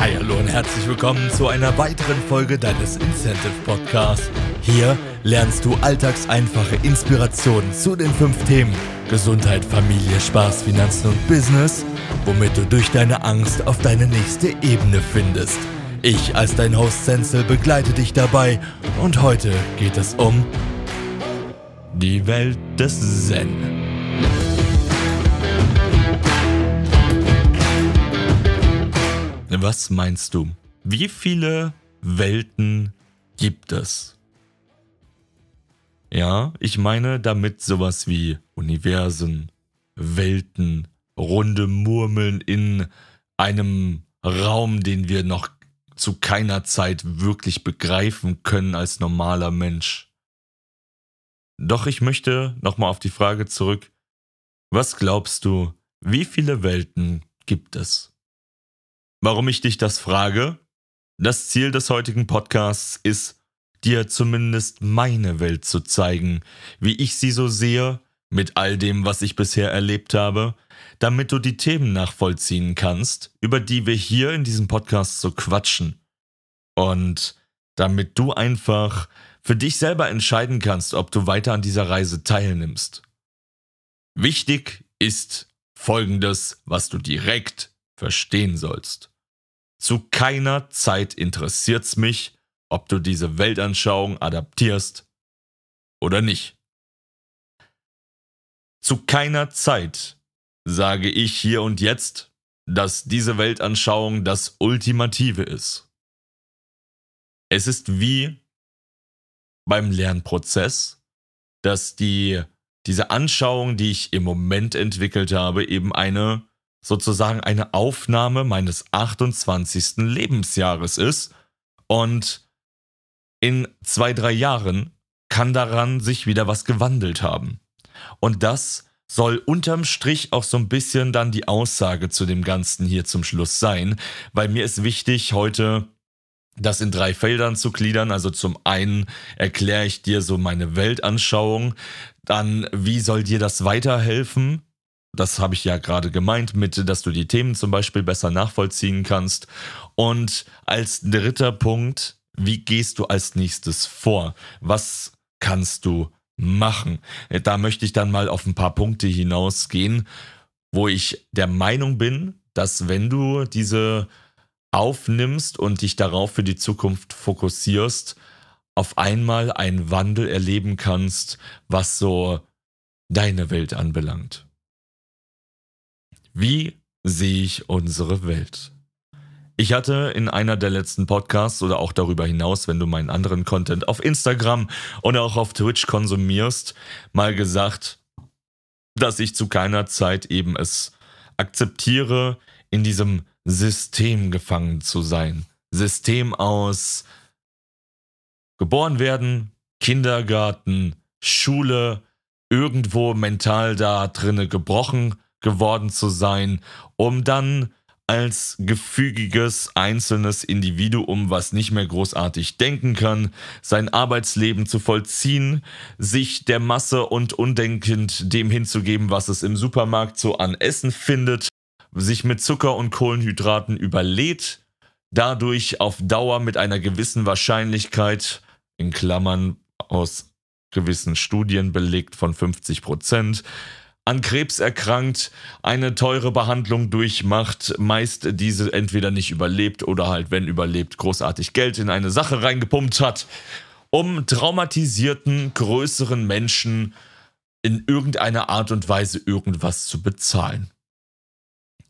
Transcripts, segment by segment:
Hi, hallo und herzlich willkommen zu einer weiteren Folge deines Incentive Podcasts. Hier lernst du alltagseinfache Inspirationen zu den fünf Themen Gesundheit, Familie, Spaß, Finanzen und Business, womit du durch deine Angst auf deine nächste Ebene findest. Ich als dein Host Senzel begleite dich dabei und heute geht es um die Welt des Zen. Was meinst du? Wie viele Welten gibt es? Ja, ich meine damit sowas wie Universen, Welten, runde Murmeln in einem Raum, den wir noch zu keiner Zeit wirklich begreifen können als normaler Mensch. Doch ich möchte nochmal auf die Frage zurück, was glaubst du, wie viele Welten gibt es? Warum ich dich das frage? Das Ziel des heutigen Podcasts ist, dir zumindest meine Welt zu zeigen, wie ich sie so sehe, mit all dem, was ich bisher erlebt habe, damit du die Themen nachvollziehen kannst, über die wir hier in diesem Podcast so quatschen. Und damit du einfach für dich selber entscheiden kannst, ob du weiter an dieser Reise teilnimmst. Wichtig ist Folgendes, was du direkt verstehen sollst. Zu keiner Zeit interessiert's mich, ob du diese Weltanschauung adaptierst oder nicht. Zu keiner Zeit sage ich hier und jetzt, dass diese Weltanschauung das Ultimative ist. Es ist wie beim Lernprozess, dass die, diese Anschauung, die ich im Moment entwickelt habe, eben eine sozusagen eine Aufnahme meines 28. Lebensjahres ist. Und in zwei, drei Jahren kann daran sich wieder was gewandelt haben. Und das soll unterm Strich auch so ein bisschen dann die Aussage zu dem Ganzen hier zum Schluss sein, weil mir ist wichtig, heute das in drei Feldern zu gliedern. Also zum einen erkläre ich dir so meine Weltanschauung, dann wie soll dir das weiterhelfen, das habe ich ja gerade gemeint, mit, dass du die Themen zum Beispiel besser nachvollziehen kannst. Und als dritter Punkt, wie gehst du als nächstes vor? Was kannst du machen? Da möchte ich dann mal auf ein paar Punkte hinausgehen, wo ich der Meinung bin, dass wenn du diese aufnimmst und dich darauf für die Zukunft fokussierst, auf einmal einen Wandel erleben kannst, was so deine Welt anbelangt. Wie sehe ich unsere Welt? Ich hatte in einer der letzten Podcasts oder auch darüber hinaus, wenn du meinen anderen Content auf Instagram und auch auf Twitch konsumierst, mal gesagt, dass ich zu keiner Zeit eben es akzeptiere, in diesem System gefangen zu sein. System aus geboren werden, Kindergarten, Schule, irgendwo mental da drinne gebrochen geworden zu sein, um dann als gefügiges einzelnes Individuum, was nicht mehr großartig denken kann, sein Arbeitsleben zu vollziehen, sich der Masse und undenkend dem hinzugeben, was es im Supermarkt so an Essen findet, sich mit Zucker und Kohlenhydraten überlädt, dadurch auf Dauer mit einer gewissen Wahrscheinlichkeit, in Klammern aus gewissen Studien belegt von 50 Prozent, an Krebs erkrankt, eine teure Behandlung durchmacht, meist diese entweder nicht überlebt oder halt, wenn überlebt, großartig Geld in eine Sache reingepumpt hat, um traumatisierten, größeren Menschen in irgendeiner Art und Weise irgendwas zu bezahlen.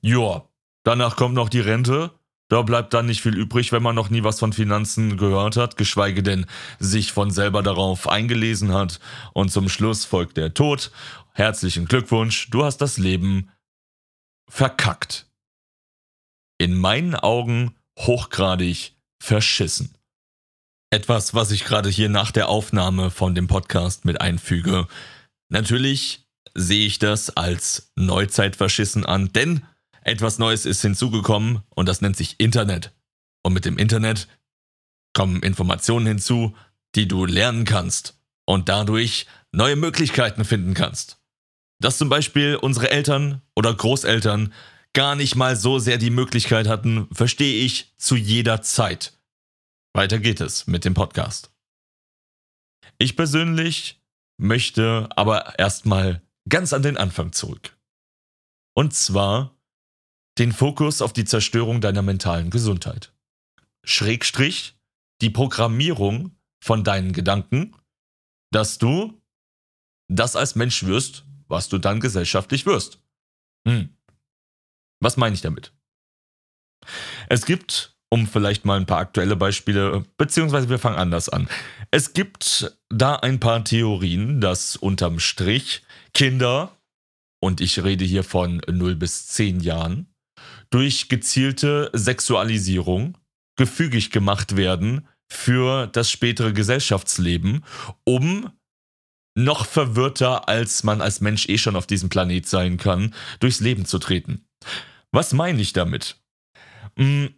Joa, danach kommt noch die Rente. Da bleibt dann nicht viel übrig, wenn man noch nie was von Finanzen gehört hat, geschweige denn sich von selber darauf eingelesen hat. Und zum Schluss folgt der Tod Herzlichen Glückwunsch, du hast das Leben verkackt. In meinen Augen hochgradig verschissen. Etwas, was ich gerade hier nach der Aufnahme von dem Podcast mit einfüge. Natürlich sehe ich das als Neuzeitverschissen an, denn etwas Neues ist hinzugekommen und das nennt sich Internet. Und mit dem Internet kommen Informationen hinzu, die du lernen kannst und dadurch neue Möglichkeiten finden kannst dass zum Beispiel unsere Eltern oder Großeltern gar nicht mal so sehr die Möglichkeit hatten, verstehe ich zu jeder Zeit. Weiter geht es mit dem Podcast. Ich persönlich möchte aber erstmal ganz an den Anfang zurück. Und zwar den Fokus auf die Zerstörung deiner mentalen Gesundheit. Schrägstrich die Programmierung von deinen Gedanken, dass du das als Mensch wirst, was du dann gesellschaftlich wirst. Hm. Was meine ich damit? Es gibt, um vielleicht mal ein paar aktuelle Beispiele, beziehungsweise wir fangen anders an. Es gibt da ein paar Theorien, dass unterm Strich Kinder, und ich rede hier von 0 bis 10 Jahren, durch gezielte Sexualisierung gefügig gemacht werden für das spätere Gesellschaftsleben, um noch verwirrter, als man als Mensch eh schon auf diesem Planet sein kann, durchs Leben zu treten. Was meine ich damit? Hm,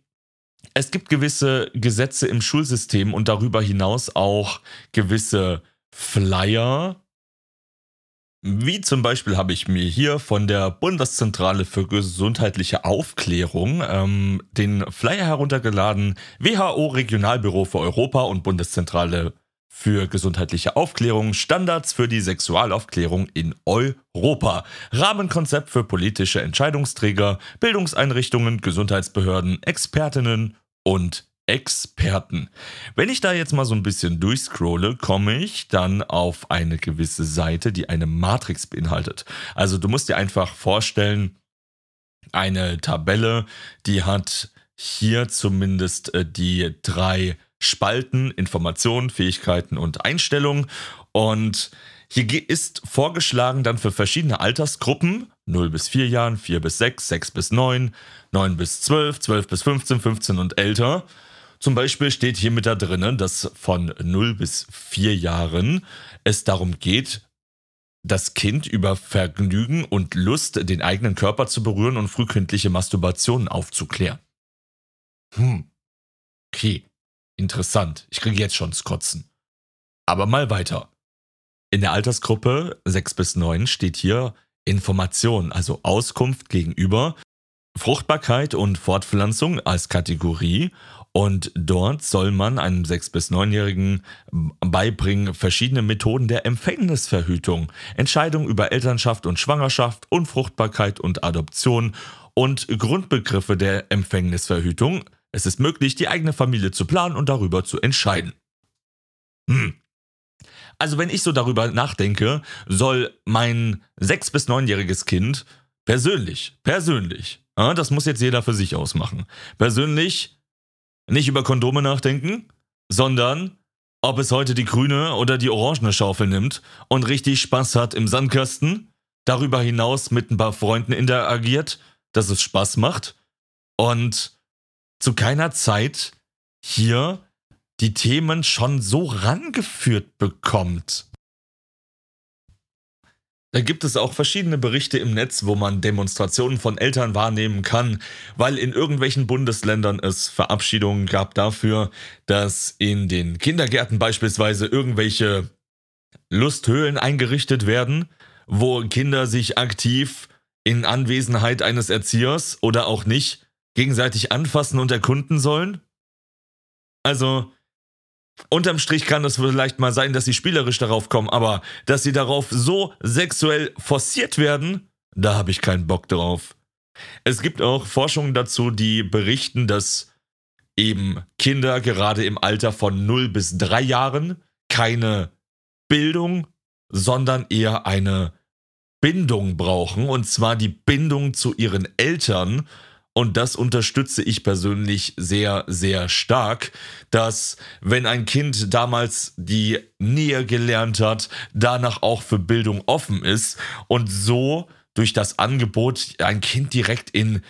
es gibt gewisse Gesetze im Schulsystem und darüber hinaus auch gewisse Flyer, wie zum Beispiel habe ich mir hier von der Bundeszentrale für gesundheitliche Aufklärung ähm, den Flyer heruntergeladen. WHO Regionalbüro für Europa und Bundeszentrale für gesundheitliche Aufklärung, Standards für die Sexualaufklärung in Europa, Rahmenkonzept für politische Entscheidungsträger, Bildungseinrichtungen, Gesundheitsbehörden, Expertinnen und Experten. Wenn ich da jetzt mal so ein bisschen durchscrolle, komme ich dann auf eine gewisse Seite, die eine Matrix beinhaltet. Also du musst dir einfach vorstellen, eine Tabelle, die hat hier zumindest äh, die drei Spalten, Informationen, Fähigkeiten und Einstellungen. Und hier ist vorgeschlagen dann für verschiedene Altersgruppen, 0 bis 4 Jahren, 4 bis 6, 6 bis 9, 9 bis 12, 12 bis 15, 15 und älter, zum Beispiel steht hier mit da drinnen, dass von 0 bis 4 Jahren es darum geht, das Kind über Vergnügen und Lust, den eigenen Körper zu berühren und frühkindliche Masturbationen aufzuklären. Hm. Okay. Interessant. Ich kriege jetzt schon das Kotzen. Aber mal weiter. In der Altersgruppe 6 bis 9 steht hier Information, also Auskunft gegenüber Fruchtbarkeit und Fortpflanzung als Kategorie und dort soll man einem 6- bis 9-Jährigen beibringen verschiedene Methoden der Empfängnisverhütung, Entscheidungen über Elternschaft und Schwangerschaft, Unfruchtbarkeit und Adoption und Grundbegriffe der Empfängnisverhütung. Es ist möglich, die eigene Familie zu planen und darüber zu entscheiden. Hm. Also wenn ich so darüber nachdenke, soll mein 6- bis 9-jähriges Kind persönlich, persönlich, das muss jetzt jeder für sich ausmachen, persönlich nicht über Kondome nachdenken, sondern ob es heute die grüne oder die orangene Schaufel nimmt und richtig Spaß hat im Sandkasten, darüber hinaus mit ein paar Freunden interagiert, dass es Spaß macht und zu keiner Zeit hier die Themen schon so rangeführt bekommt. Da gibt es auch verschiedene Berichte im Netz, wo man Demonstrationen von Eltern wahrnehmen kann, weil in irgendwelchen Bundesländern es Verabschiedungen gab dafür, dass in den Kindergärten beispielsweise irgendwelche Lusthöhlen eingerichtet werden, wo Kinder sich aktiv in Anwesenheit eines Erziehers oder auch nicht gegenseitig anfassen und erkunden sollen. Also, Unterm Strich kann es vielleicht mal sein, dass sie spielerisch darauf kommen, aber dass sie darauf so sexuell forciert werden, da habe ich keinen Bock drauf. Es gibt auch Forschungen dazu, die berichten, dass eben Kinder gerade im Alter von 0 bis 3 Jahren keine Bildung, sondern eher eine Bindung brauchen, und zwar die Bindung zu ihren Eltern, und das unterstütze ich persönlich sehr, sehr stark, dass wenn ein Kind damals die Nähe gelernt hat, danach auch für Bildung offen ist und so durch das Angebot ein Kind direkt in,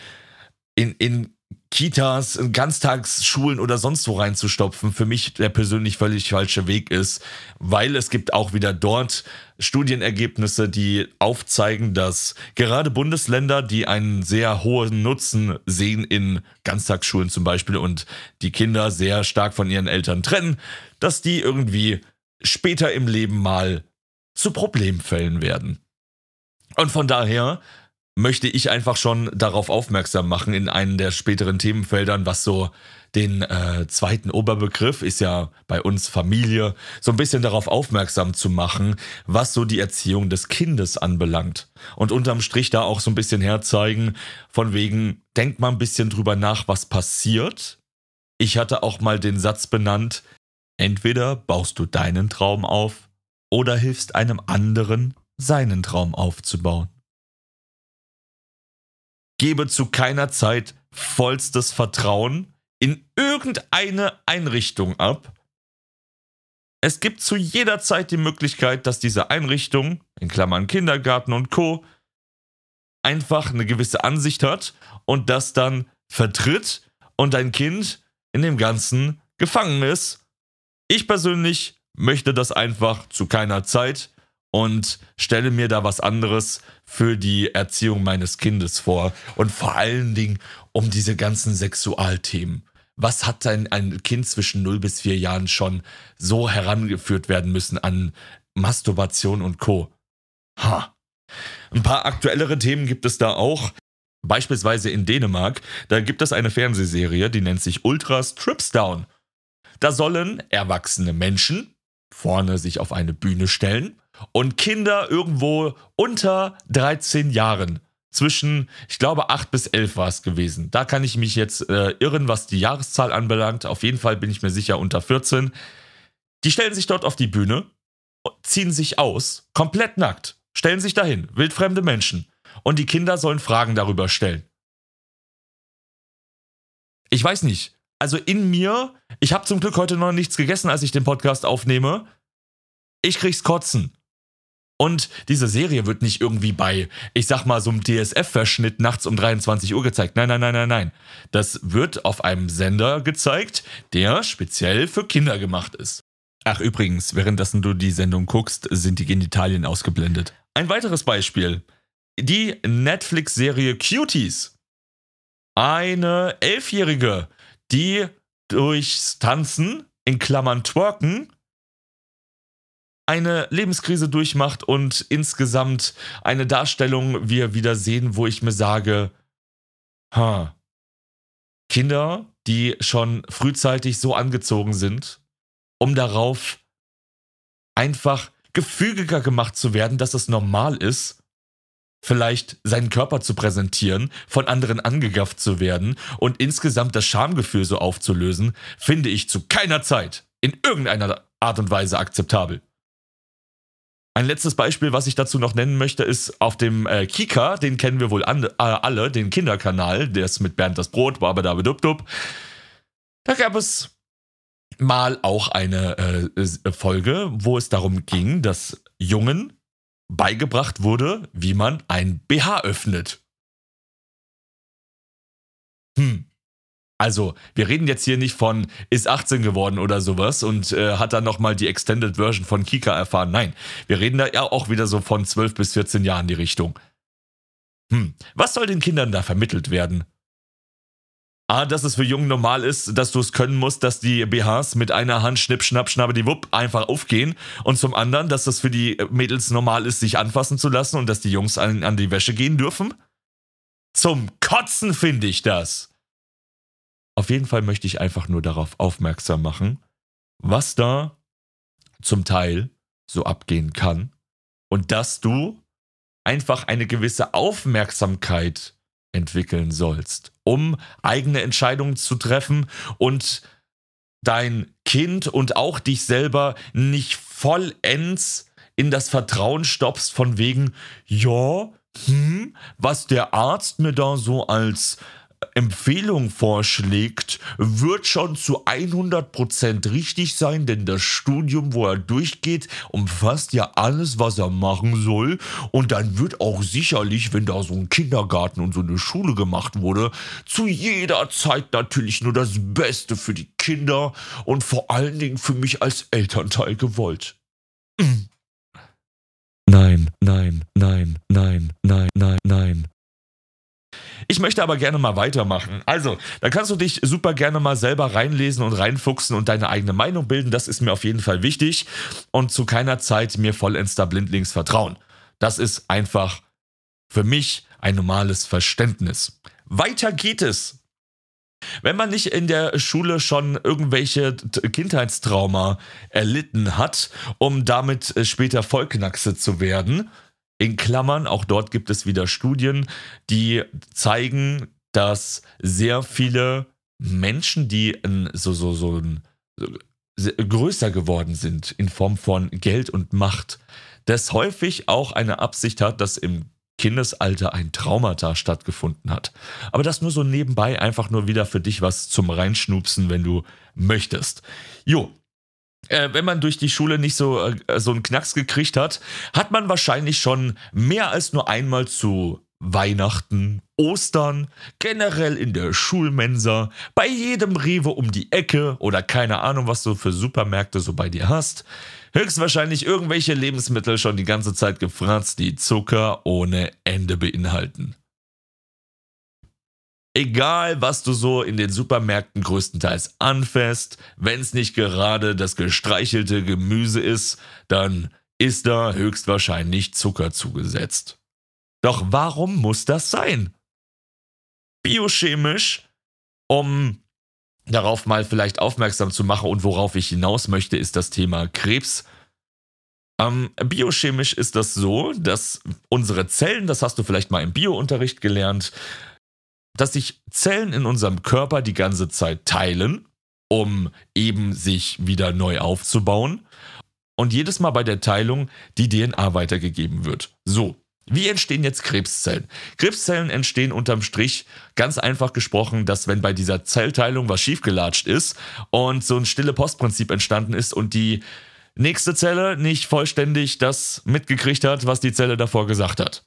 in, in Kitas, Ganztagsschulen oder sonst wo reinzustopfen, für mich der persönlich völlig falsche Weg ist, weil es gibt auch wieder dort Studienergebnisse, die aufzeigen, dass gerade Bundesländer, die einen sehr hohen Nutzen sehen in Ganztagsschulen zum Beispiel und die Kinder sehr stark von ihren Eltern trennen, dass die irgendwie später im Leben mal zu Problemfällen werden. Und von daher möchte ich einfach schon darauf aufmerksam machen in einem der späteren Themenfeldern, was so den äh, zweiten Oberbegriff ist ja bei uns Familie, so ein bisschen darauf aufmerksam zu machen, was so die Erziehung des Kindes anbelangt. Und unterm Strich da auch so ein bisschen herzeigen, von wegen, denkt mal ein bisschen drüber nach, was passiert. Ich hatte auch mal den Satz benannt, entweder baust du deinen Traum auf oder hilfst einem anderen, seinen Traum aufzubauen. Gebe zu keiner Zeit vollstes Vertrauen in irgendeine Einrichtung ab. Es gibt zu jeder Zeit die Möglichkeit, dass diese Einrichtung, in Klammern Kindergarten und Co., einfach eine gewisse Ansicht hat und das dann vertritt und dein Kind in dem Ganzen gefangen ist. Ich persönlich möchte das einfach zu keiner Zeit und stelle mir da was anderes für die Erziehung meines Kindes vor. Und vor allen Dingen um diese ganzen Sexualthemen. Was hat denn ein Kind zwischen 0 bis 4 Jahren schon so herangeführt werden müssen an Masturbation und Co? Ha. Ein paar aktuellere Themen gibt es da auch. Beispielsweise in Dänemark, da gibt es eine Fernsehserie, die nennt sich Ultras Trips Down. Da sollen erwachsene Menschen vorne sich auf eine Bühne stellen und Kinder irgendwo unter 13 Jahren, zwischen, ich glaube, 8 bis 11 war es gewesen. Da kann ich mich jetzt äh, irren, was die Jahreszahl anbelangt. Auf jeden Fall bin ich mir sicher unter 14. Die stellen sich dort auf die Bühne, ziehen sich aus, komplett nackt, stellen sich dahin, wildfremde Menschen. Und die Kinder sollen Fragen darüber stellen. Ich weiß nicht. Also in mir, ich habe zum Glück heute noch nichts gegessen, als ich den Podcast aufnehme. Ich krieg's kotzen. Und diese Serie wird nicht irgendwie bei, ich sag mal, so einem DSF-Verschnitt nachts um 23 Uhr gezeigt. Nein, nein, nein, nein, nein. Das wird auf einem Sender gezeigt, der speziell für Kinder gemacht ist. Ach übrigens, währenddessen du die Sendung guckst, sind die Genitalien ausgeblendet. Ein weiteres Beispiel. Die Netflix-Serie Cuties. Eine Elfjährige, die durchs Tanzen, in Klammern Twerken, eine Lebenskrise durchmacht und insgesamt eine Darstellung wir wieder sehen, wo ich mir sage, ha, Kinder, die schon frühzeitig so angezogen sind, um darauf einfach gefügiger gemacht zu werden, dass es normal ist, vielleicht seinen Körper zu präsentieren, von anderen angegafft zu werden und insgesamt das Schamgefühl so aufzulösen, finde ich zu keiner Zeit in irgendeiner Art und Weise akzeptabel. Ein letztes Beispiel, was ich dazu noch nennen möchte, ist auf dem äh, Kika, den kennen wir wohl an, äh, alle, den Kinderkanal, der ist mit Bernd das Brot, Babadabedubdub. Da gab es mal auch eine äh, Folge, wo es darum ging, dass Jungen beigebracht wurde, wie man ein BH öffnet. Hm, also, wir reden jetzt hier nicht von ist 18 geworden oder sowas und äh, hat dann nochmal die Extended Version von Kika erfahren. Nein, wir reden da ja auch wieder so von 12 bis 14 Jahren die Richtung. Hm, was soll den Kindern da vermittelt werden? A, dass es für Jungen normal ist, dass du es können musst, dass die BHs mit einer Hand schnipp, schnapp, schnappe die Wupp einfach aufgehen. Und zum anderen, dass es für die Mädels normal ist, sich anfassen zu lassen und dass die Jungs an, an die Wäsche gehen dürfen? Zum Kotzen finde ich das. Auf jeden Fall möchte ich einfach nur darauf aufmerksam machen, was da zum Teil so abgehen kann und dass du einfach eine gewisse Aufmerksamkeit entwickeln sollst, um eigene Entscheidungen zu treffen und dein Kind und auch dich selber nicht vollends in das Vertrauen stoppst von wegen, ja, hm, was der Arzt mir da so als Empfehlung vorschlägt, wird schon zu 100% richtig sein, denn das Studium, wo er durchgeht, umfasst ja alles, was er machen soll. Und dann wird auch sicherlich, wenn da so ein Kindergarten und so eine Schule gemacht wurde, zu jeder Zeit natürlich nur das Beste für die Kinder und vor allen Dingen für mich als Elternteil gewollt. Nein, nein, nein, nein, nein, nein, nein. Ich möchte aber gerne mal weitermachen. Also, da kannst du dich super gerne mal selber reinlesen und reinfuchsen und deine eigene Meinung bilden. Das ist mir auf jeden Fall wichtig. Und zu keiner Zeit mir vollends da blindlings vertrauen. Das ist einfach für mich ein normales Verständnis. Weiter geht es. Wenn man nicht in der Schule schon irgendwelche Kindheitstrauma erlitten hat, um damit äh, später Vollknackse zu werden, in Klammern, auch dort gibt es wieder Studien, die zeigen, dass sehr viele Menschen, die so, so, so, so größer geworden sind in Form von Geld und Macht, das häufig auch eine Absicht hat, dass im Kindesalter ein Traumata stattgefunden hat. Aber das nur so nebenbei, einfach nur wieder für dich was zum Reinschnupsen, wenn du möchtest. Jo, äh, wenn man durch die Schule nicht so, äh, so einen Knacks gekriegt hat, hat man wahrscheinlich schon mehr als nur einmal zu Weihnachten, Ostern, generell in der Schulmensa, bei jedem Rewe um die Ecke oder keine Ahnung, was du für Supermärkte so bei dir hast, höchstwahrscheinlich irgendwelche Lebensmittel schon die ganze Zeit gefratzt, die Zucker ohne Ende beinhalten. Egal, was du so in den Supermärkten größtenteils anfasst, wenn es nicht gerade das gestreichelte Gemüse ist, dann ist da höchstwahrscheinlich Zucker zugesetzt. Doch warum muss das sein? Biochemisch, um darauf mal vielleicht aufmerksam zu machen und worauf ich hinaus möchte, ist das Thema Krebs. Ähm, biochemisch ist das so, dass unsere Zellen, das hast du vielleicht mal im Biounterricht gelernt, dass sich Zellen in unserem Körper die ganze Zeit teilen, um eben sich wieder neu aufzubauen. Und jedes Mal bei der Teilung die DNA weitergegeben wird. So, wie entstehen jetzt Krebszellen? Krebszellen entstehen unterm Strich ganz einfach gesprochen, dass wenn bei dieser Zellteilung was schiefgelatscht ist und so ein stille Postprinzip entstanden ist und die nächste Zelle nicht vollständig das mitgekriegt hat, was die Zelle davor gesagt hat.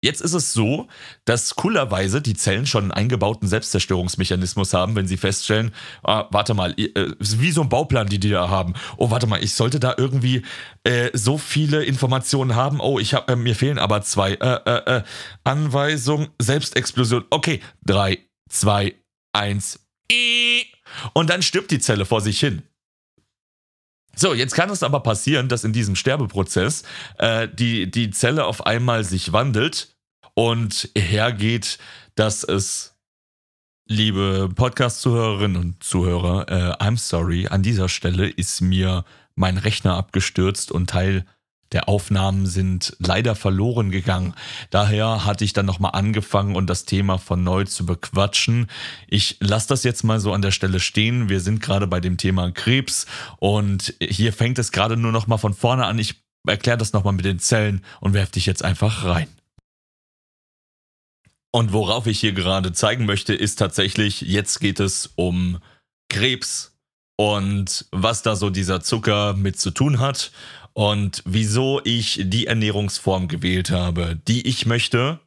Jetzt ist es so, dass coolerweise die Zellen schon einen eingebauten Selbstzerstörungsmechanismus haben, wenn sie feststellen, ah, warte mal, äh, wie so ein Bauplan, die die da haben. Oh, warte mal, ich sollte da irgendwie äh, so viele Informationen haben. Oh, ich hab, äh, mir fehlen aber zwei. Äh, äh, äh, Anweisung, Selbstexplosion. Okay, drei, zwei, eins. Und dann stirbt die Zelle vor sich hin. So, jetzt kann es aber passieren, dass in diesem Sterbeprozess äh, die, die Zelle auf einmal sich wandelt und hergeht, dass es, liebe Podcast-Zuhörerinnen und Zuhörer, äh, I'm sorry, an dieser Stelle ist mir mein Rechner abgestürzt und Teil der Aufnahmen sind leider verloren gegangen. Daher hatte ich dann nochmal angefangen und das Thema von neu zu bequatschen. Ich lasse das jetzt mal so an der Stelle stehen. Wir sind gerade bei dem Thema Krebs und hier fängt es gerade nur nochmal von vorne an. Ich erkläre das nochmal mit den Zellen und werfe dich jetzt einfach rein. Und worauf ich hier gerade zeigen möchte, ist tatsächlich, jetzt geht es um Krebs und was da so dieser Zucker mit zu tun hat und wieso ich die Ernährungsform gewählt habe, die ich möchte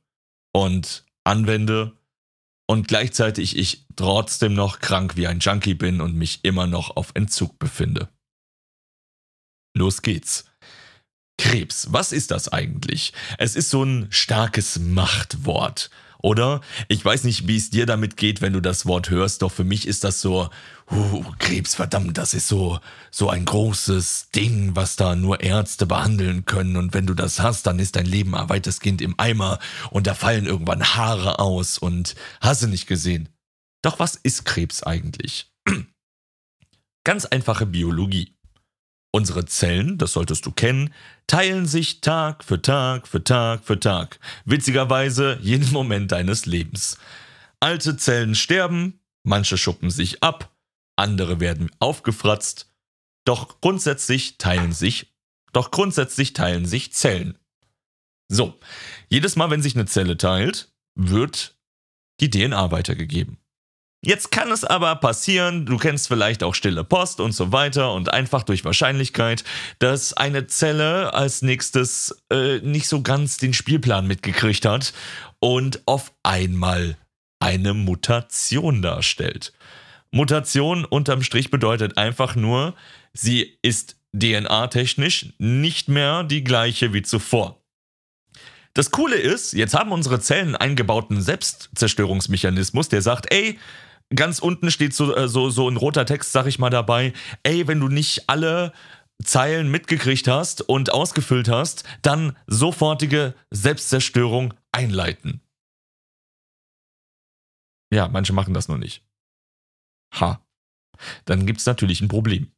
und anwende und gleichzeitig ich trotzdem noch krank wie ein Junkie bin und mich immer noch auf Entzug befinde. Los geht's. Krebs, was ist das eigentlich? Es ist so ein starkes Machtwort. Oder? Ich weiß nicht, wie es dir damit geht, wenn du das Wort hörst, doch für mich ist das so, uh, Krebs, verdammt, das ist so, so ein großes Ding, was da nur Ärzte behandeln können. Und wenn du das hast, dann ist dein Leben ein weitestgehend im Eimer und da fallen irgendwann Haare aus und hast du nicht gesehen. Doch was ist Krebs eigentlich? Ganz einfache Biologie. Unsere Zellen, das solltest du kennen, teilen sich Tag für Tag für Tag für Tag. Witzigerweise jeden Moment deines Lebens. Alte Zellen sterben, manche schuppen sich ab, andere werden aufgefratzt, doch grundsätzlich teilen sich, doch grundsätzlich teilen sich Zellen. So, jedes Mal, wenn sich eine Zelle teilt, wird die DNA weitergegeben. Jetzt kann es aber passieren, du kennst vielleicht auch stille Post und so weiter und einfach durch Wahrscheinlichkeit, dass eine Zelle als nächstes äh, nicht so ganz den Spielplan mitgekriegt hat und auf einmal eine Mutation darstellt. Mutation unterm Strich bedeutet einfach nur, sie ist DNA-technisch nicht mehr die gleiche wie zuvor. Das Coole ist, jetzt haben unsere Zellen einen eingebauten Selbstzerstörungsmechanismus, der sagt, ey, ganz unten steht so, äh, so, so ein roter Text, sag ich mal dabei, ey, wenn du nicht alle Zeilen mitgekriegt hast und ausgefüllt hast, dann sofortige Selbstzerstörung einleiten. Ja, manche machen das nur nicht. Ha. Dann gibt es natürlich ein Problem.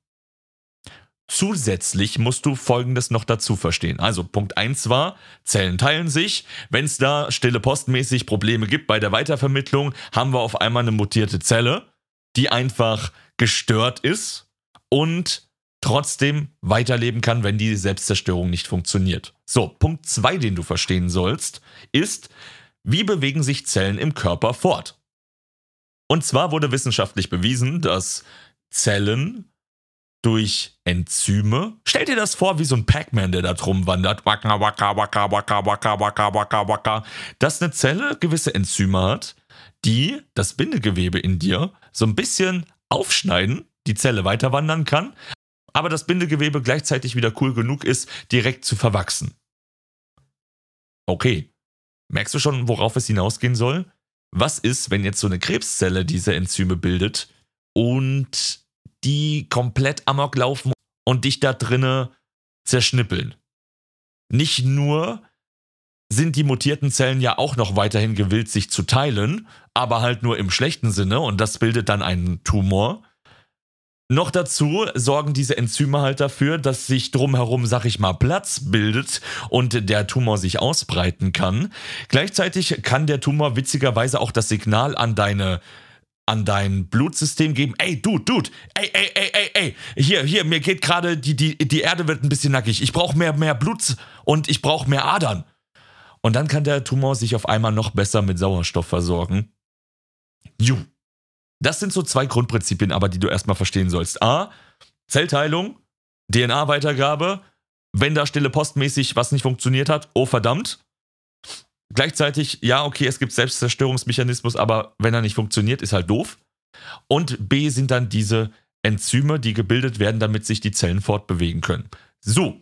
Zusätzlich musst du Folgendes noch dazu verstehen. Also Punkt 1 war, Zellen teilen sich. Wenn es da stille postmäßig Probleme gibt bei der Weitervermittlung, haben wir auf einmal eine mutierte Zelle, die einfach gestört ist und trotzdem weiterleben kann, wenn die Selbstzerstörung nicht funktioniert. So, Punkt 2, den du verstehen sollst, ist, wie bewegen sich Zellen im Körper fort? Und zwar wurde wissenschaftlich bewiesen, dass Zellen durch Enzyme. Stell dir das vor wie so ein Pac-Man, der da drum wandert. Waka, waka, waka, waka, waka, waka, waka, waka. Dass eine Zelle gewisse Enzyme hat, die das Bindegewebe in dir so ein bisschen aufschneiden, die Zelle weiter wandern kann, aber das Bindegewebe gleichzeitig wieder cool genug ist, direkt zu verwachsen. Okay. Merkst du schon, worauf es hinausgehen soll? Was ist, wenn jetzt so eine Krebszelle diese Enzyme bildet und die komplett amok laufen und dich da drinne zerschnippeln? Nicht nur sind die mutierten Zellen ja auch noch weiterhin gewillt, sich zu teilen, aber halt nur im schlechten Sinne und das bildet dann einen Tumor, noch dazu sorgen diese Enzyme halt dafür, dass sich drumherum, sag ich mal, Platz bildet und der Tumor sich ausbreiten kann. Gleichzeitig kann der Tumor witzigerweise auch das Signal an deine an dein Blutsystem geben, ey, Dude, Dude, ey, ey, ey, ey, ey, hier, hier, mir geht gerade, die, die, die Erde wird ein bisschen nackig, ich brauche mehr, mehr Blut und ich brauche mehr Adern. Und dann kann der Tumor sich auf einmal noch besser mit Sauerstoff versorgen. Juh. Das sind so zwei Grundprinzipien, aber die du erstmal verstehen sollst. A, Zellteilung, DNA-Weitergabe, wenn da stille postmäßig was nicht funktioniert hat, oh verdammt. Gleichzeitig, ja, okay, es gibt Selbstzerstörungsmechanismus, aber wenn er nicht funktioniert, ist halt doof. Und B sind dann diese Enzyme, die gebildet werden, damit sich die Zellen fortbewegen können. So,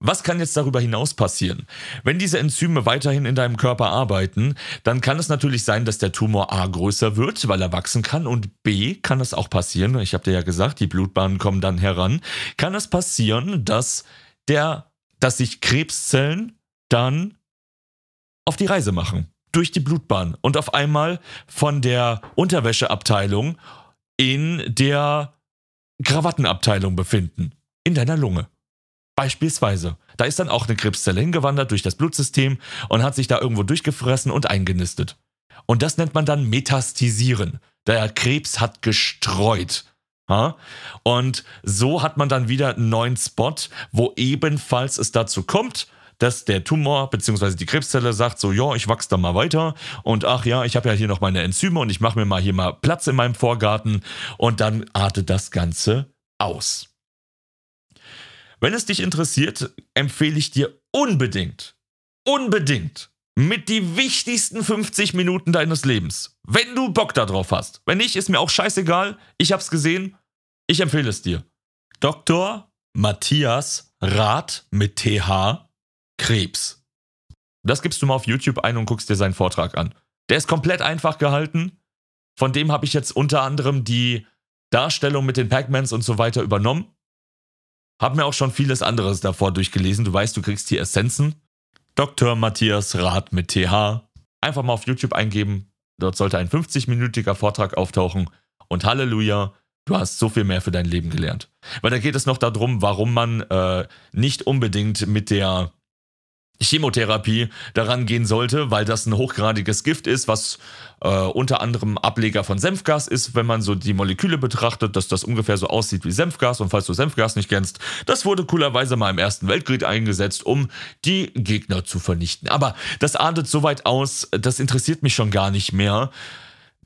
was kann jetzt darüber hinaus passieren? Wenn diese Enzyme weiterhin in deinem Körper arbeiten, dann kann es natürlich sein, dass der Tumor A größer wird, weil er wachsen kann und B kann es auch passieren, ich habe dir ja gesagt, die Blutbahnen kommen dann heran, kann es passieren, dass der dass sich Krebszellen dann auf die Reise machen durch die Blutbahn und auf einmal von der Unterwäscheabteilung in der Krawattenabteilung befinden, in deiner Lunge. Beispielsweise. Da ist dann auch eine Krebszelle hingewandert durch das Blutsystem und hat sich da irgendwo durchgefressen und eingenistet. Und das nennt man dann Metastisieren. Der Krebs hat gestreut. Und so hat man dann wieder einen neuen Spot, wo ebenfalls es dazu kommt, dass der Tumor bzw. die Krebszelle sagt so, ja, ich wachse da mal weiter und ach ja, ich habe ja hier noch meine Enzyme und ich mache mir mal hier mal Platz in meinem Vorgarten und dann artet das Ganze aus. Wenn es dich interessiert, empfehle ich dir unbedingt, unbedingt mit die wichtigsten 50 Minuten deines Lebens. Wenn du Bock darauf hast. Wenn nicht, ist mir auch scheißegal. Ich hab's gesehen. Ich empfehle es dir. Dr. Matthias Rath mit TH Krebs. Das gibst du mal auf YouTube ein und guckst dir seinen Vortrag an. Der ist komplett einfach gehalten. Von dem habe ich jetzt unter anderem die Darstellung mit den Pac-Mans und so weiter übernommen. Hab mir auch schon vieles anderes davor durchgelesen. Du weißt, du kriegst hier Essenzen. Dr. Matthias Rath mit TH. Einfach mal auf YouTube eingeben. Dort sollte ein 50-minütiger Vortrag auftauchen. Und Halleluja, du hast so viel mehr für dein Leben gelernt. Weil da geht es noch darum, warum man äh, nicht unbedingt mit der Chemotherapie daran gehen sollte, weil das ein hochgradiges Gift ist, was äh, unter anderem Ableger von Senfgas ist, wenn man so die Moleküle betrachtet, dass das ungefähr so aussieht wie Senfgas. Und falls du Senfgas nicht kennst, das wurde coolerweise mal im Ersten Weltkrieg eingesetzt, um die Gegner zu vernichten. Aber das ahndet so weit aus, das interessiert mich schon gar nicht mehr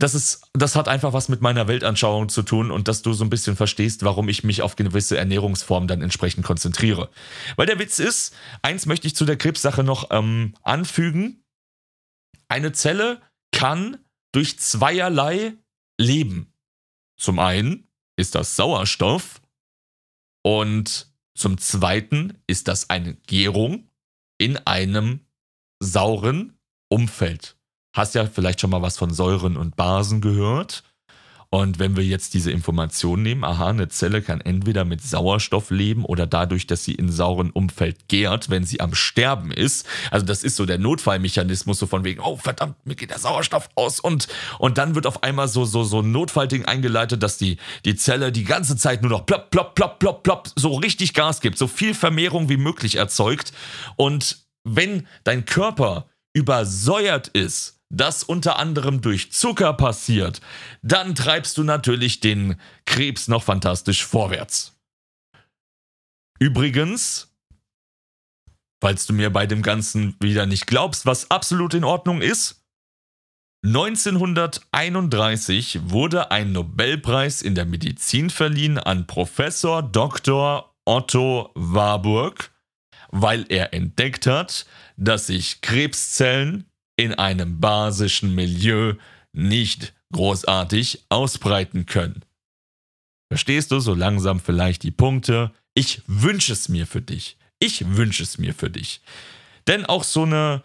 das ist, das hat einfach was mit meiner Weltanschauung zu tun und dass du so ein bisschen verstehst, warum ich mich auf gewisse Ernährungsformen dann entsprechend konzentriere. Weil der Witz ist, eins möchte ich zu der Krebssache noch ähm, anfügen. Eine Zelle kann durch zweierlei leben. Zum einen ist das Sauerstoff und zum zweiten ist das eine Gärung in einem sauren Umfeld hast ja vielleicht schon mal was von Säuren und Basen gehört. Und wenn wir jetzt diese Information nehmen, aha, eine Zelle kann entweder mit Sauerstoff leben oder dadurch, dass sie in sauren Umfeld gärt, wenn sie am Sterben ist. Also das ist so der Notfallmechanismus, so von wegen, oh verdammt, mir geht der Sauerstoff aus und, und dann wird auf einmal so, so, so ein Notfallding eingeleitet, dass die, die Zelle die ganze Zeit nur noch plopp, plopp, plopp, plopp, plopp, so richtig Gas gibt, so viel Vermehrung wie möglich erzeugt. Und wenn dein Körper übersäuert ist, das unter anderem durch Zucker passiert, dann treibst du natürlich den Krebs noch fantastisch vorwärts. Übrigens, falls du mir bei dem Ganzen wieder nicht glaubst, was absolut in Ordnung ist, 1931 wurde ein Nobelpreis in der Medizin verliehen an Professor Dr. Otto Warburg, weil er entdeckt hat, dass sich Krebszellen in einem basischen Milieu nicht großartig ausbreiten können. Verstehst du so langsam vielleicht die Punkte? Ich wünsche es mir für dich. Ich wünsche es mir für dich. Denn auch so eine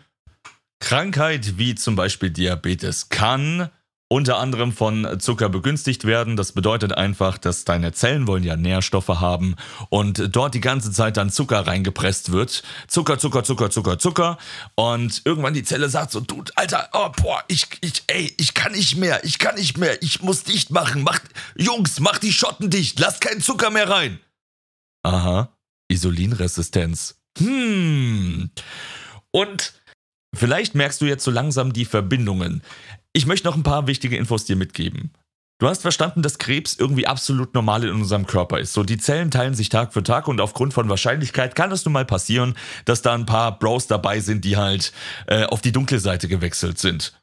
Krankheit wie zum Beispiel Diabetes kann unter anderem von Zucker begünstigt werden. Das bedeutet einfach, dass deine Zellen wollen ja Nährstoffe haben und dort die ganze Zeit dann Zucker reingepresst wird. Zucker, Zucker, Zucker, Zucker, Zucker. Und irgendwann die Zelle sagt so, du, Alter, oh, boah, ich, ich, ey, ich kann nicht mehr, ich kann nicht mehr, ich muss dicht machen. Macht, Jungs, mach die Schotten dicht, lass keinen Zucker mehr rein. Aha, Isolinresistenz. Hm. Und vielleicht merkst du jetzt so langsam die Verbindungen. Ich möchte noch ein paar wichtige Infos dir mitgeben. Du hast verstanden, dass Krebs irgendwie absolut normal in unserem Körper ist. So, die Zellen teilen sich Tag für Tag und aufgrund von Wahrscheinlichkeit kann es nun mal passieren, dass da ein paar Bros dabei sind, die halt äh, auf die dunkle Seite gewechselt sind.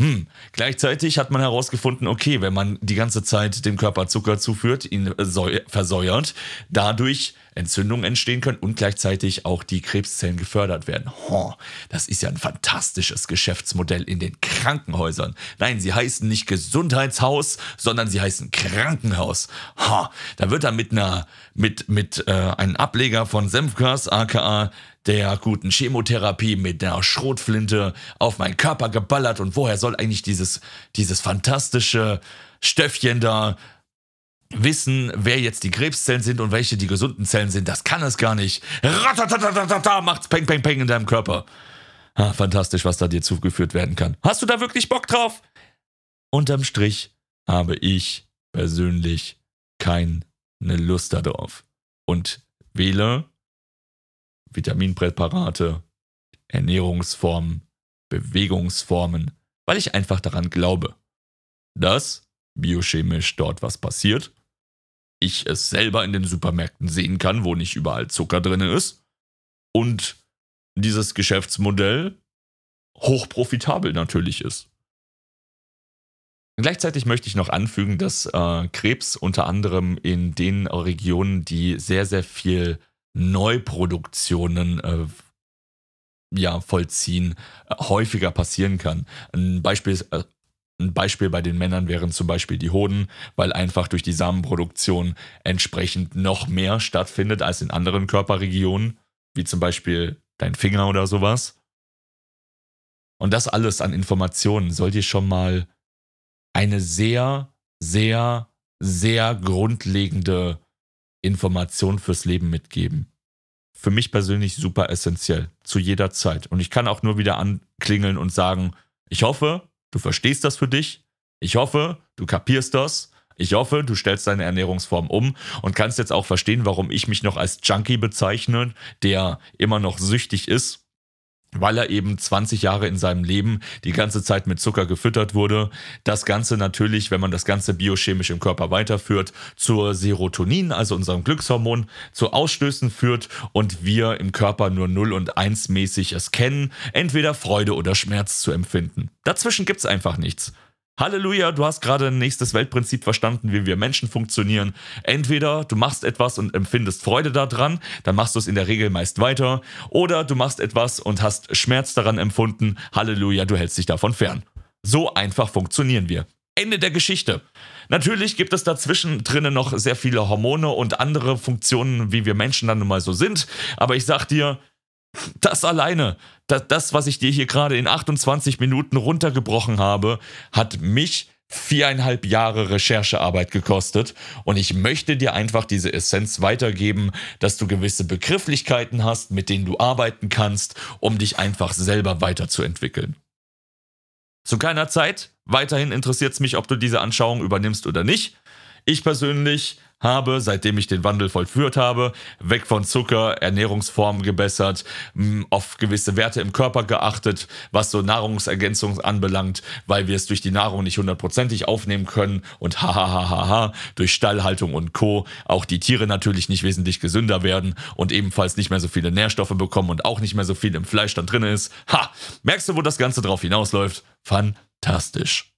Hm. Gleichzeitig hat man herausgefunden, okay, wenn man die ganze Zeit dem Körper Zucker zuführt, ihn äh, versäuert, dadurch Entzündungen entstehen können und gleichzeitig auch die Krebszellen gefördert werden. Oh, das ist ja ein fantastisches Geschäftsmodell in den Krankenhäusern. Nein, sie heißen nicht Gesundheitshaus, sondern sie heißen Krankenhaus. Ha, da wird dann mit einer mit mit äh, einem Ableger von Senfgas aka der guten Chemotherapie mit der Schrotflinte auf meinen Körper geballert und woher soll eigentlich dieses dieses fantastische Stöffchen da wissen, wer jetzt die Krebszellen sind und welche die gesunden Zellen sind. Das kann es gar nicht. Ratatatatata macht's peng, peng, peng in deinem Körper. Ah, fantastisch, was da dir zugeführt werden kann. Hast du da wirklich Bock drauf? Unterm Strich habe ich persönlich keine Lust darauf. Und wähle Vitaminpräparate, Ernährungsformen, Bewegungsformen, weil ich einfach daran glaube, dass biochemisch dort was passiert ich es selber in den Supermärkten sehen kann, wo nicht überall Zucker drin ist. Und dieses Geschäftsmodell hochprofitabel natürlich ist. Gleichzeitig möchte ich noch anfügen, dass äh, Krebs unter anderem in den Regionen, die sehr, sehr viel Neuproduktionen äh, ja, vollziehen, äh, häufiger passieren kann. Ein Beispiel äh, ein Beispiel bei den Männern wären zum Beispiel die Hoden, weil einfach durch die Samenproduktion entsprechend noch mehr stattfindet als in anderen Körperregionen, wie zum Beispiel dein Finger oder sowas. Und das alles an Informationen soll dir schon mal eine sehr, sehr, sehr grundlegende Information fürs Leben mitgeben. Für mich persönlich super essentiell, zu jeder Zeit. Und ich kann auch nur wieder anklingeln und sagen, ich hoffe, Du verstehst das für dich. Ich hoffe, du kapierst das. Ich hoffe, du stellst deine Ernährungsform um und kannst jetzt auch verstehen, warum ich mich noch als Junkie bezeichne, der immer noch süchtig ist weil er eben 20 Jahre in seinem Leben die ganze Zeit mit Zucker gefüttert wurde. Das Ganze natürlich, wenn man das Ganze biochemisch im Körper weiterführt, zur Serotonin, also unserem Glückshormon, zu Ausstößen führt und wir im Körper nur 0 und 1 mäßig es kennen, entweder Freude oder Schmerz zu empfinden. Dazwischen gibt's einfach nichts. Halleluja, du hast gerade ein nächstes Weltprinzip verstanden, wie wir Menschen funktionieren. Entweder du machst etwas und empfindest Freude daran, dann machst du es in der Regel meist weiter, oder du machst etwas und hast Schmerz daran empfunden. Halleluja, du hältst dich davon fern. So einfach funktionieren wir. Ende der Geschichte. Natürlich gibt es dazwischen drinnen noch sehr viele Hormone und andere Funktionen, wie wir Menschen dann nun mal so sind, aber ich sag dir, das alleine, das, das, was ich dir hier gerade in 28 Minuten runtergebrochen habe, hat mich viereinhalb Jahre Recherchearbeit gekostet und ich möchte dir einfach diese Essenz weitergeben, dass du gewisse Begrifflichkeiten hast, mit denen du arbeiten kannst, um dich einfach selber weiterzuentwickeln. Zu keiner Zeit, weiterhin interessiert es mich, ob du diese Anschauung übernimmst oder nicht. Ich persönlich habe, seitdem ich den Wandel vollführt habe, weg von Zucker, Ernährungsformen gebessert, auf gewisse Werte im Körper geachtet, was so Nahrungsergänzung anbelangt, weil wir es durch die Nahrung nicht hundertprozentig aufnehmen können und hahaha, durch Stallhaltung und Co. auch die Tiere natürlich nicht wesentlich gesünder werden und ebenfalls nicht mehr so viele Nährstoffe bekommen und auch nicht mehr so viel im Fleisch dann drin ist. Ha! Merkst du, wo das Ganze drauf hinausläuft? Fantastisch.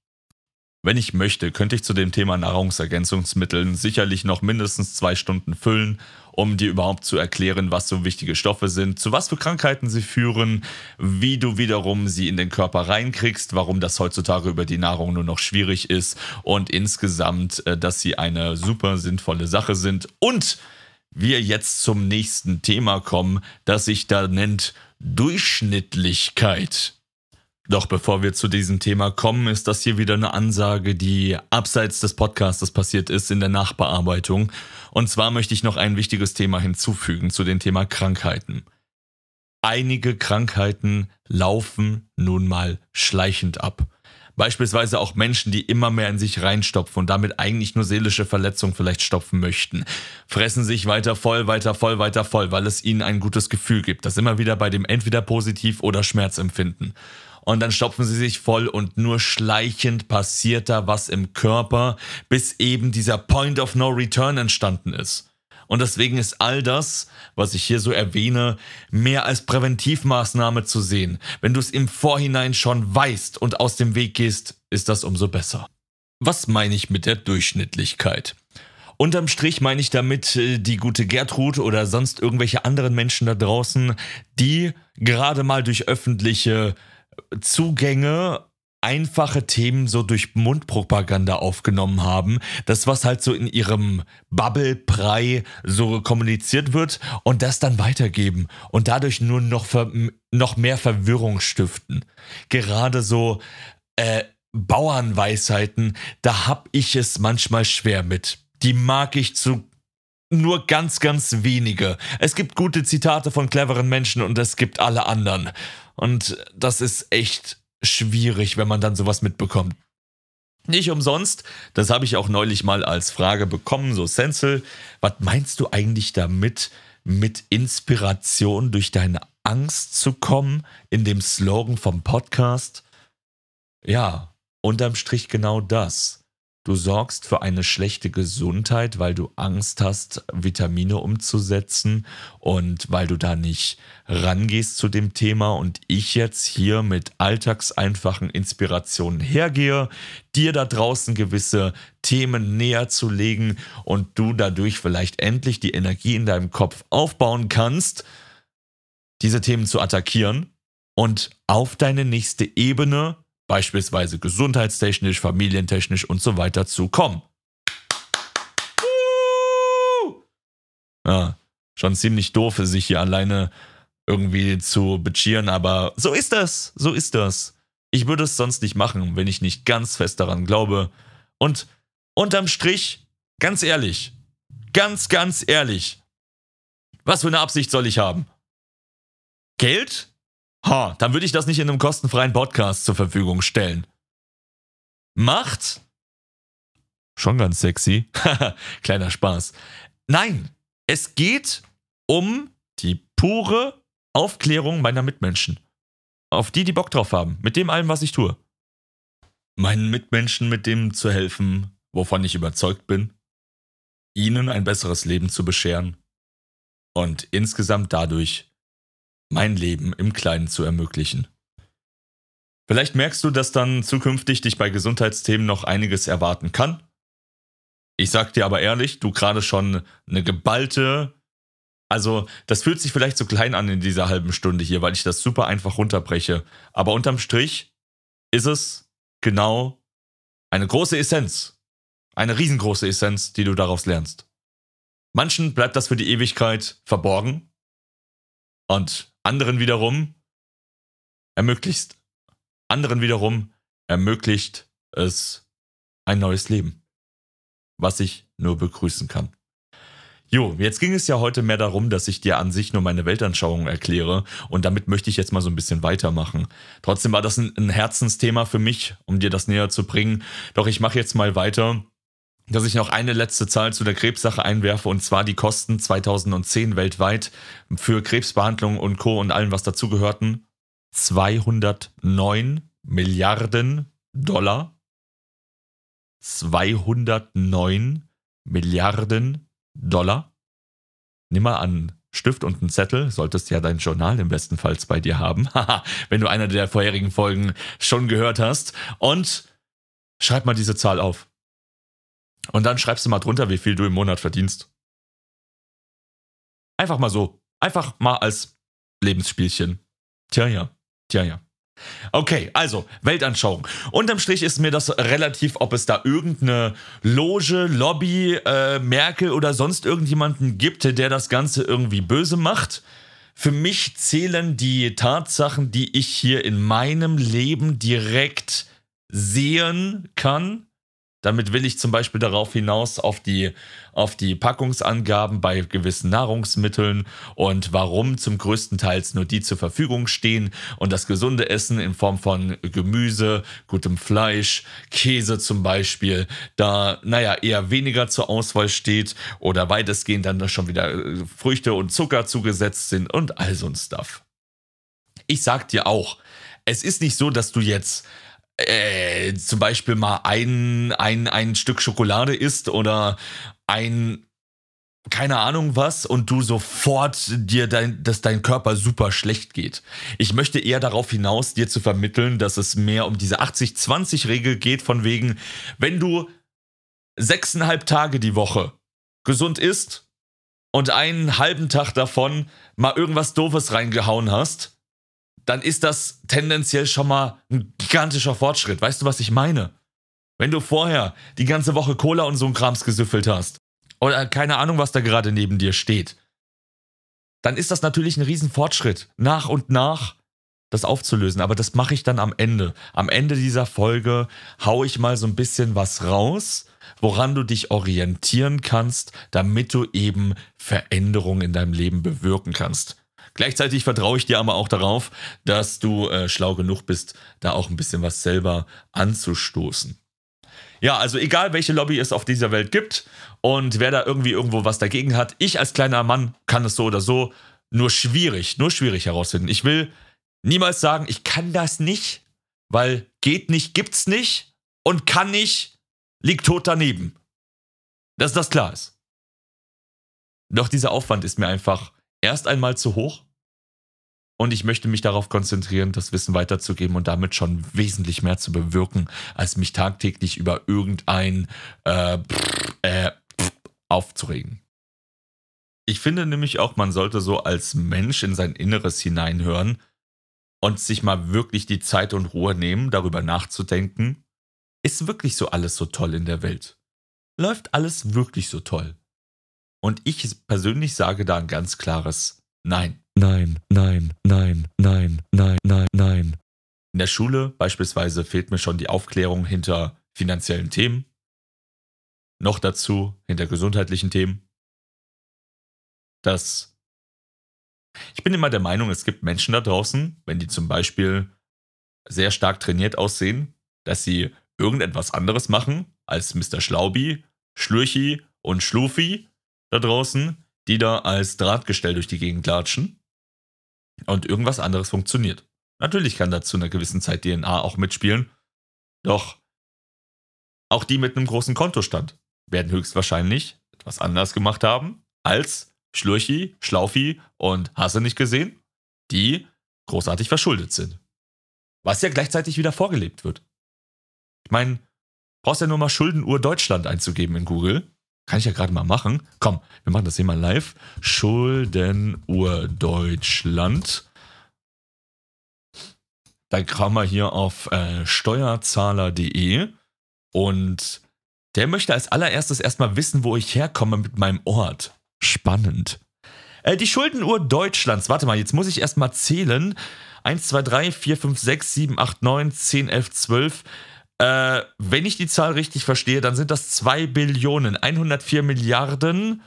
Wenn ich möchte, könnte ich zu dem Thema Nahrungsergänzungsmitteln sicherlich noch mindestens zwei Stunden füllen, um dir überhaupt zu erklären, was so wichtige Stoffe sind, zu was für Krankheiten sie führen, wie du wiederum sie in den Körper reinkriegst, warum das heutzutage über die Nahrung nur noch schwierig ist und insgesamt, äh, dass sie eine super sinnvolle Sache sind und wir jetzt zum nächsten Thema kommen, das sich da nennt Durchschnittlichkeit. Doch bevor wir zu diesem Thema kommen, ist das hier wieder eine Ansage, die abseits des Podcasts passiert ist in der Nachbearbeitung. Und zwar möchte ich noch ein wichtiges Thema hinzufügen zu dem Thema Krankheiten. Einige Krankheiten laufen nun mal schleichend ab. Beispielsweise auch Menschen, die immer mehr in sich reinstopfen und damit eigentlich nur seelische Verletzungen vielleicht stopfen möchten. Fressen sich weiter voll, weiter voll, weiter voll, weil es ihnen ein gutes Gefühl gibt. Das immer wieder bei dem entweder positiv oder Schmerzempfinden und dann stopfen sie sich voll und nur schleichend passiert da was im Körper, bis eben dieser Point of No Return entstanden ist. Und deswegen ist all das, was ich hier so erwähne, mehr als Präventivmaßnahme zu sehen. Wenn du es im Vorhinein schon weißt und aus dem Weg gehst, ist das umso besser. Was meine ich mit der Durchschnittlichkeit? Unterm Strich meine ich damit äh, die gute Gertrud oder sonst irgendwelche anderen Menschen da draußen, die gerade mal durch öffentliche Zugänge einfache Themen so durch Mundpropaganda aufgenommen haben. Das, was halt so in ihrem Bubble-Brei so kommuniziert wird und das dann weitergeben und dadurch nur noch, noch mehr Verwirrung stiften. Gerade so äh, Bauernweisheiten, da hab ich es manchmal schwer mit. Die mag ich zu nur ganz, ganz wenige. Es gibt gute Zitate von cleveren Menschen und es gibt alle anderen. Und das ist echt schwierig, wenn man dann sowas mitbekommt. Nicht umsonst, das habe ich auch neulich mal als Frage bekommen, so Senzel, was meinst du eigentlich damit, mit Inspiration durch deine Angst zu kommen, in dem Slogan vom Podcast? Ja, unterm Strich genau das. Du sorgst für eine schlechte Gesundheit, weil du Angst hast, Vitamine umzusetzen und weil du da nicht rangehst zu dem Thema. Und ich jetzt hier mit alltagseinfachen Inspirationen hergehe, dir da draußen gewisse Themen näher zu legen und du dadurch vielleicht endlich die Energie in deinem Kopf aufbauen kannst, diese Themen zu attackieren und auf deine nächste Ebene beispielsweise gesundheitstechnisch, familientechnisch und so weiter zu kommen. Ja, schon ziemlich doof, sich hier alleine irgendwie zu bechieren, aber so ist das, so ist das. Ich würde es sonst nicht machen, wenn ich nicht ganz fest daran glaube. Und unterm Strich, ganz ehrlich, ganz, ganz ehrlich, was für eine Absicht soll ich haben? Geld? Ha, dann würde ich das nicht in einem kostenfreien Podcast zur Verfügung stellen. Macht? Schon ganz sexy. Kleiner Spaß. Nein, es geht um die pure Aufklärung meiner Mitmenschen. Auf die, die Bock drauf haben. Mit dem allem, was ich tue. Meinen Mitmenschen mit dem zu helfen, wovon ich überzeugt bin. Ihnen ein besseres Leben zu bescheren. Und insgesamt dadurch mein Leben im Kleinen zu ermöglichen. Vielleicht merkst du, dass dann zukünftig dich bei Gesundheitsthemen noch einiges erwarten kann. Ich sag dir aber ehrlich, du gerade schon eine geballte, also das fühlt sich vielleicht so klein an in dieser halben Stunde hier, weil ich das super einfach runterbreche. Aber unterm Strich ist es genau eine große Essenz. Eine riesengroße Essenz, die du daraus lernst. Manchen bleibt das für die Ewigkeit verborgen. Und anderen wiederum ermöglicht, anderen wiederum ermöglicht es ein neues Leben. Was ich nur begrüßen kann. Jo, jetzt ging es ja heute mehr darum, dass ich dir an sich nur meine Weltanschauung erkläre und damit möchte ich jetzt mal so ein bisschen weitermachen. Trotzdem war das ein, ein Herzensthema für mich, um dir das näher zu bringen. Doch ich mache jetzt mal weiter, dass ich noch eine letzte Zahl zu der Krebssache einwerfe und zwar die Kosten 2010 weltweit für Krebsbehandlung und Co. und allem, was dazugehörten. 209 Milliarden Dollar. 209 Milliarden Dollar. Nimm mal an Stift und einen Zettel, solltest ja dein Journal im besten Fall bei dir haben, wenn du eine der vorherigen Folgen schon gehört hast. Und schreib mal diese Zahl auf. Und dann schreibst du mal drunter, wie viel du im Monat verdienst. Einfach mal so. Einfach mal als Lebensspielchen. Tja, ja. Tja, ja. Okay, also Weltanschauung. Unterm Strich ist mir das relativ, ob es da irgendeine Loge, Lobby, äh, Merkel oder sonst irgendjemanden gibt, der das Ganze irgendwie böse macht. Für mich zählen die Tatsachen, die ich hier in meinem Leben direkt sehen kann damit will ich zum Beispiel darauf hinaus auf die, auf die Packungsangaben bei gewissen Nahrungsmitteln und warum zum größten Teil nur die zur Verfügung stehen und das gesunde Essen in Form von Gemüse, gutem Fleisch, Käse zum Beispiel, da, naja, eher weniger zur Auswahl steht oder weitestgehend dann schon wieder äh, Früchte und Zucker zugesetzt sind und all so ein Stuff. Ich sag dir auch, es ist nicht so, dass du jetzt äh, zum Beispiel mal ein, ein, ein Stück Schokolade isst oder ein, keine Ahnung was, und du sofort dir dein, dass dein Körper super schlecht geht. Ich möchte eher darauf hinaus, dir zu vermitteln, dass es mehr um diese 80-20-Regel geht, von wegen, wenn du sechseinhalb Tage die Woche gesund isst und einen halben Tag davon mal irgendwas Doofes reingehauen hast, dann ist das tendenziell schon mal ein gigantischer Fortschritt. Weißt du, was ich meine? Wenn du vorher die ganze Woche Cola und so ein Krams gesüffelt hast oder keine Ahnung, was da gerade neben dir steht, dann ist das natürlich ein Riesenfortschritt, nach und nach das aufzulösen. Aber das mache ich dann am Ende. Am Ende dieser Folge haue ich mal so ein bisschen was raus, woran du dich orientieren kannst, damit du eben Veränderungen in deinem Leben bewirken kannst. Gleichzeitig vertraue ich dir aber auch darauf, dass du äh, schlau genug bist, da auch ein bisschen was selber anzustoßen. Ja, also egal welche Lobby es auf dieser Welt gibt und wer da irgendwie irgendwo was dagegen hat, ich als kleiner Mann kann es so oder so nur schwierig, nur schwierig herausfinden. Ich will niemals sagen, ich kann das nicht, weil geht nicht, gibt's nicht und kann nicht, liegt tot daneben. Dass das klar ist. Doch dieser Aufwand ist mir einfach erst einmal zu hoch und ich möchte mich darauf konzentrieren, das Wissen weiterzugeben und damit schon wesentlich mehr zu bewirken, als mich tagtäglich über irgendein äh, äh, aufzuregen. Ich finde nämlich auch, man sollte so als Mensch in sein Inneres hineinhören und sich mal wirklich die Zeit und Ruhe nehmen, darüber nachzudenken, ist wirklich so alles so toll in der Welt? Läuft alles wirklich so toll? Und ich persönlich sage da ein ganz klares Nein. Nein, nein, nein, nein, nein, nein, nein. In der Schule beispielsweise fehlt mir schon die Aufklärung hinter finanziellen Themen. Noch dazu hinter gesundheitlichen Themen. Das. Ich bin immer der Meinung, es gibt Menschen da draußen, wenn die zum Beispiel sehr stark trainiert aussehen, dass sie irgendetwas anderes machen als Mr. Schlaubi, Schlürchi und Schlufi da draußen, die da als Drahtgestell durch die Gegend latschen und irgendwas anderes funktioniert. Natürlich kann da zu einer gewissen Zeit DNA auch mitspielen, doch auch die mit einem großen Kontostand werden höchstwahrscheinlich etwas anders gemacht haben als Schlurchi, Schlaufi und Hasse nicht gesehen, die großartig verschuldet sind. Was ja gleichzeitig wieder vorgelebt wird. Ich meine, brauchst ja nur mal Schuldenuhr Deutschland einzugeben in Google kann ich ja gerade mal machen. Komm, wir machen das hier mal live. Schuldenuhr Deutschland. Da kam wir hier auf äh, steuerzahler.de und der möchte als allererstes erstmal wissen, wo ich herkomme mit meinem Ort. Spannend. Äh, die Schuldenuhr Deutschlands. Warte mal, jetzt muss ich erstmal zählen. 1, 2, 3, 4, 5, 6, 7, 8, 9, 10, 11, 12. Äh, wenn ich die Zahl richtig verstehe, dann sind das 2 Billionen, 104 Milliarden.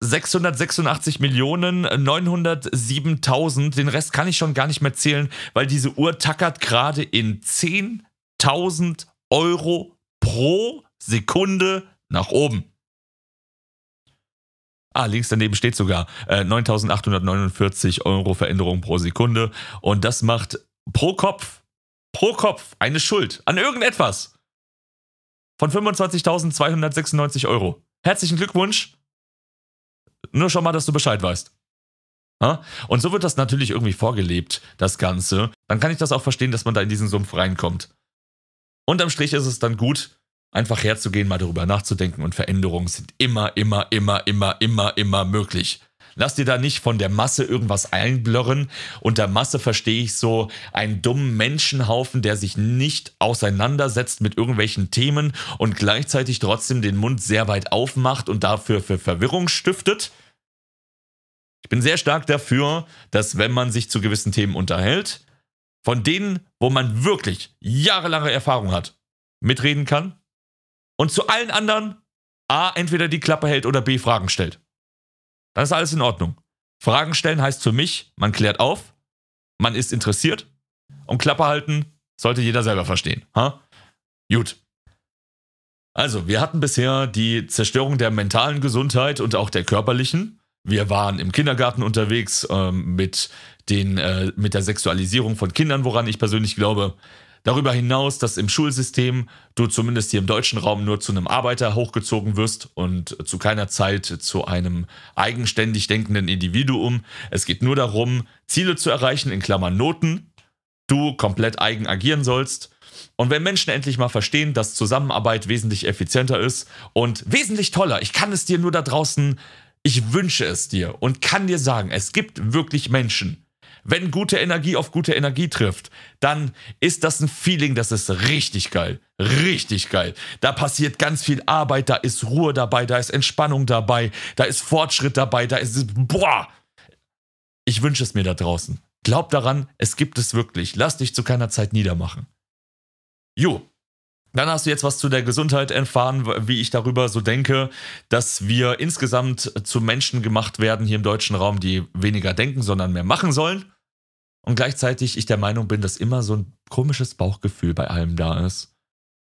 686 Millionen 907.000. Den Rest kann ich schon gar nicht mehr zählen, weil diese Uhr tackert gerade in 10.000 Euro pro Sekunde nach oben. Ah, links daneben steht sogar äh, 9.849 Euro Veränderung pro Sekunde. Und das macht pro Kopf, pro Kopf eine Schuld an irgendetwas von 25.296 Euro. Herzlichen Glückwunsch. Nur schon mal, dass du Bescheid weißt. Und so wird das natürlich irgendwie vorgelebt, das Ganze. Dann kann ich das auch verstehen, dass man da in diesen Sumpf reinkommt. Unterm Strich ist es dann gut, einfach herzugehen, mal darüber nachzudenken und Veränderungen sind immer, immer, immer, immer, immer, immer möglich. Lass dir da nicht von der Masse irgendwas einblurren. Unter Masse verstehe ich so einen dummen Menschenhaufen, der sich nicht auseinandersetzt mit irgendwelchen Themen und gleichzeitig trotzdem den Mund sehr weit aufmacht und dafür für Verwirrung stiftet. Ich bin sehr stark dafür, dass wenn man sich zu gewissen Themen unterhält, von denen, wo man wirklich jahrelange Erfahrung hat, mitreden kann und zu allen anderen A, entweder die Klappe hält oder B, Fragen stellt. Dann ist alles in Ordnung. Fragen stellen heißt für mich, man klärt auf, man ist interessiert und Klappe halten sollte jeder selber verstehen. Ha? Gut. Also, wir hatten bisher die Zerstörung der mentalen Gesundheit und auch der körperlichen. Wir waren im Kindergarten unterwegs ähm, mit, den, äh, mit der Sexualisierung von Kindern, woran ich persönlich glaube. Darüber hinaus, dass im Schulsystem du zumindest hier im deutschen Raum nur zu einem Arbeiter hochgezogen wirst und zu keiner Zeit zu einem eigenständig denkenden Individuum. Es geht nur darum, Ziele zu erreichen, in Klammern Noten. Du komplett eigen agieren sollst. Und wenn Menschen endlich mal verstehen, dass Zusammenarbeit wesentlich effizienter ist und wesentlich toller, ich kann es dir nur da draußen, ich wünsche es dir und kann dir sagen, es gibt wirklich Menschen, wenn gute Energie auf gute Energie trifft, dann ist das ein Feeling, das ist richtig geil. Richtig geil. Da passiert ganz viel Arbeit, da ist Ruhe dabei, da ist Entspannung dabei, da ist Fortschritt dabei, da ist. Boah! Ich wünsche es mir da draußen. Glaub daran, es gibt es wirklich. Lass dich zu keiner Zeit niedermachen. Jo, dann hast du jetzt was zu der Gesundheit erfahren, wie ich darüber so denke, dass wir insgesamt zu Menschen gemacht werden hier im deutschen Raum, die weniger denken, sondern mehr machen sollen. Und gleichzeitig ich der Meinung bin, dass immer so ein komisches Bauchgefühl bei allem da ist,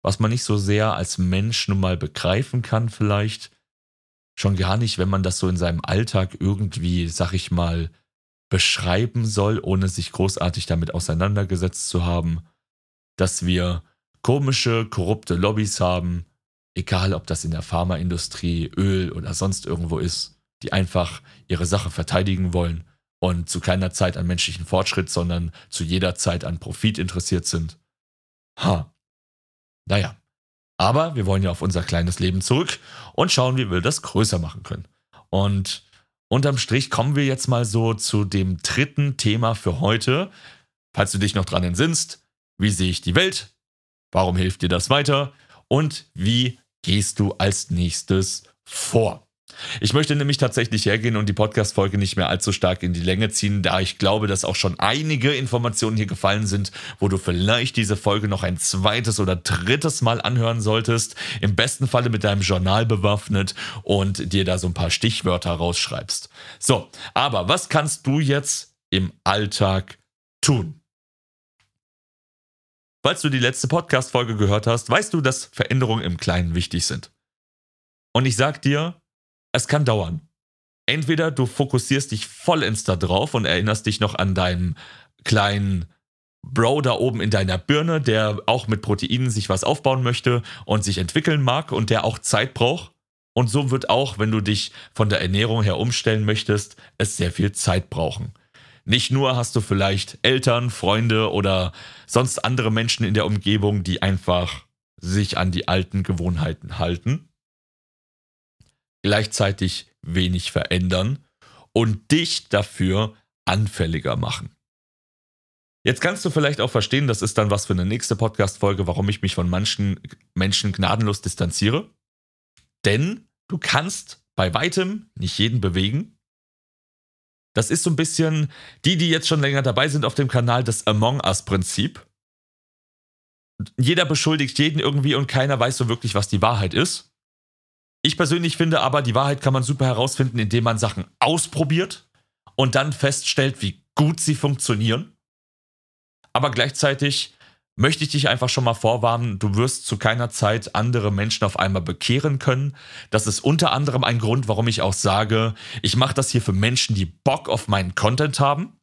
was man nicht so sehr als Mensch nun mal begreifen kann vielleicht. Schon gar nicht, wenn man das so in seinem Alltag irgendwie, sag ich mal, beschreiben soll, ohne sich großartig damit auseinandergesetzt zu haben, dass wir komische, korrupte Lobbys haben, egal ob das in der Pharmaindustrie, Öl oder sonst irgendwo ist, die einfach ihre Sache verteidigen wollen und zu keiner Zeit an menschlichen Fortschritt, sondern zu jeder Zeit an Profit interessiert sind. Ha. Naja. Aber wir wollen ja auf unser kleines Leben zurück und schauen, wie wir das größer machen können. Und unterm Strich kommen wir jetzt mal so zu dem dritten Thema für heute. Falls du dich noch dran entsinnst, wie sehe ich die Welt? Warum hilft dir das weiter? Und wie gehst du als nächstes vor? Ich möchte nämlich tatsächlich hergehen und die Podcast-Folge nicht mehr allzu stark in die Länge ziehen, da ich glaube, dass auch schon einige Informationen hier gefallen sind, wo du vielleicht diese Folge noch ein zweites oder drittes Mal anhören solltest. Im besten Falle mit deinem Journal bewaffnet und dir da so ein paar Stichwörter rausschreibst. So, aber was kannst du jetzt im Alltag tun? Falls du die letzte Podcast-Folge gehört hast, weißt du, dass Veränderungen im Kleinen wichtig sind. Und ich sag dir, es kann dauern. Entweder du fokussierst dich vollends da drauf und erinnerst dich noch an deinen kleinen Bro da oben in deiner Birne, der auch mit Proteinen sich was aufbauen möchte und sich entwickeln mag und der auch Zeit braucht. Und so wird auch, wenn du dich von der Ernährung her umstellen möchtest, es sehr viel Zeit brauchen. Nicht nur hast du vielleicht Eltern, Freunde oder sonst andere Menschen in der Umgebung, die einfach sich an die alten Gewohnheiten halten, gleichzeitig wenig verändern und dich dafür anfälliger machen. Jetzt kannst du vielleicht auch verstehen, das ist dann was für eine nächste Podcast-Folge, warum ich mich von manchen Menschen gnadenlos distanziere. Denn du kannst bei weitem nicht jeden bewegen. Das ist so ein bisschen, die, die jetzt schon länger dabei sind auf dem Kanal, das Among Us-Prinzip. jeder beschuldigt jeden irgendwie und keiner weiß so wirklich, was die Wahrheit ist. Ich persönlich finde aber, die Wahrheit kann man super herausfinden, indem man Sachen ausprobiert und dann feststellt, wie gut sie funktionieren. Aber gleichzeitig möchte ich dich einfach schon mal vorwarnen, du wirst zu keiner Zeit andere Menschen auf einmal bekehren können. Das ist unter anderem ein Grund, warum ich auch sage, ich mache das hier für Menschen, die Bock auf meinen Content haben.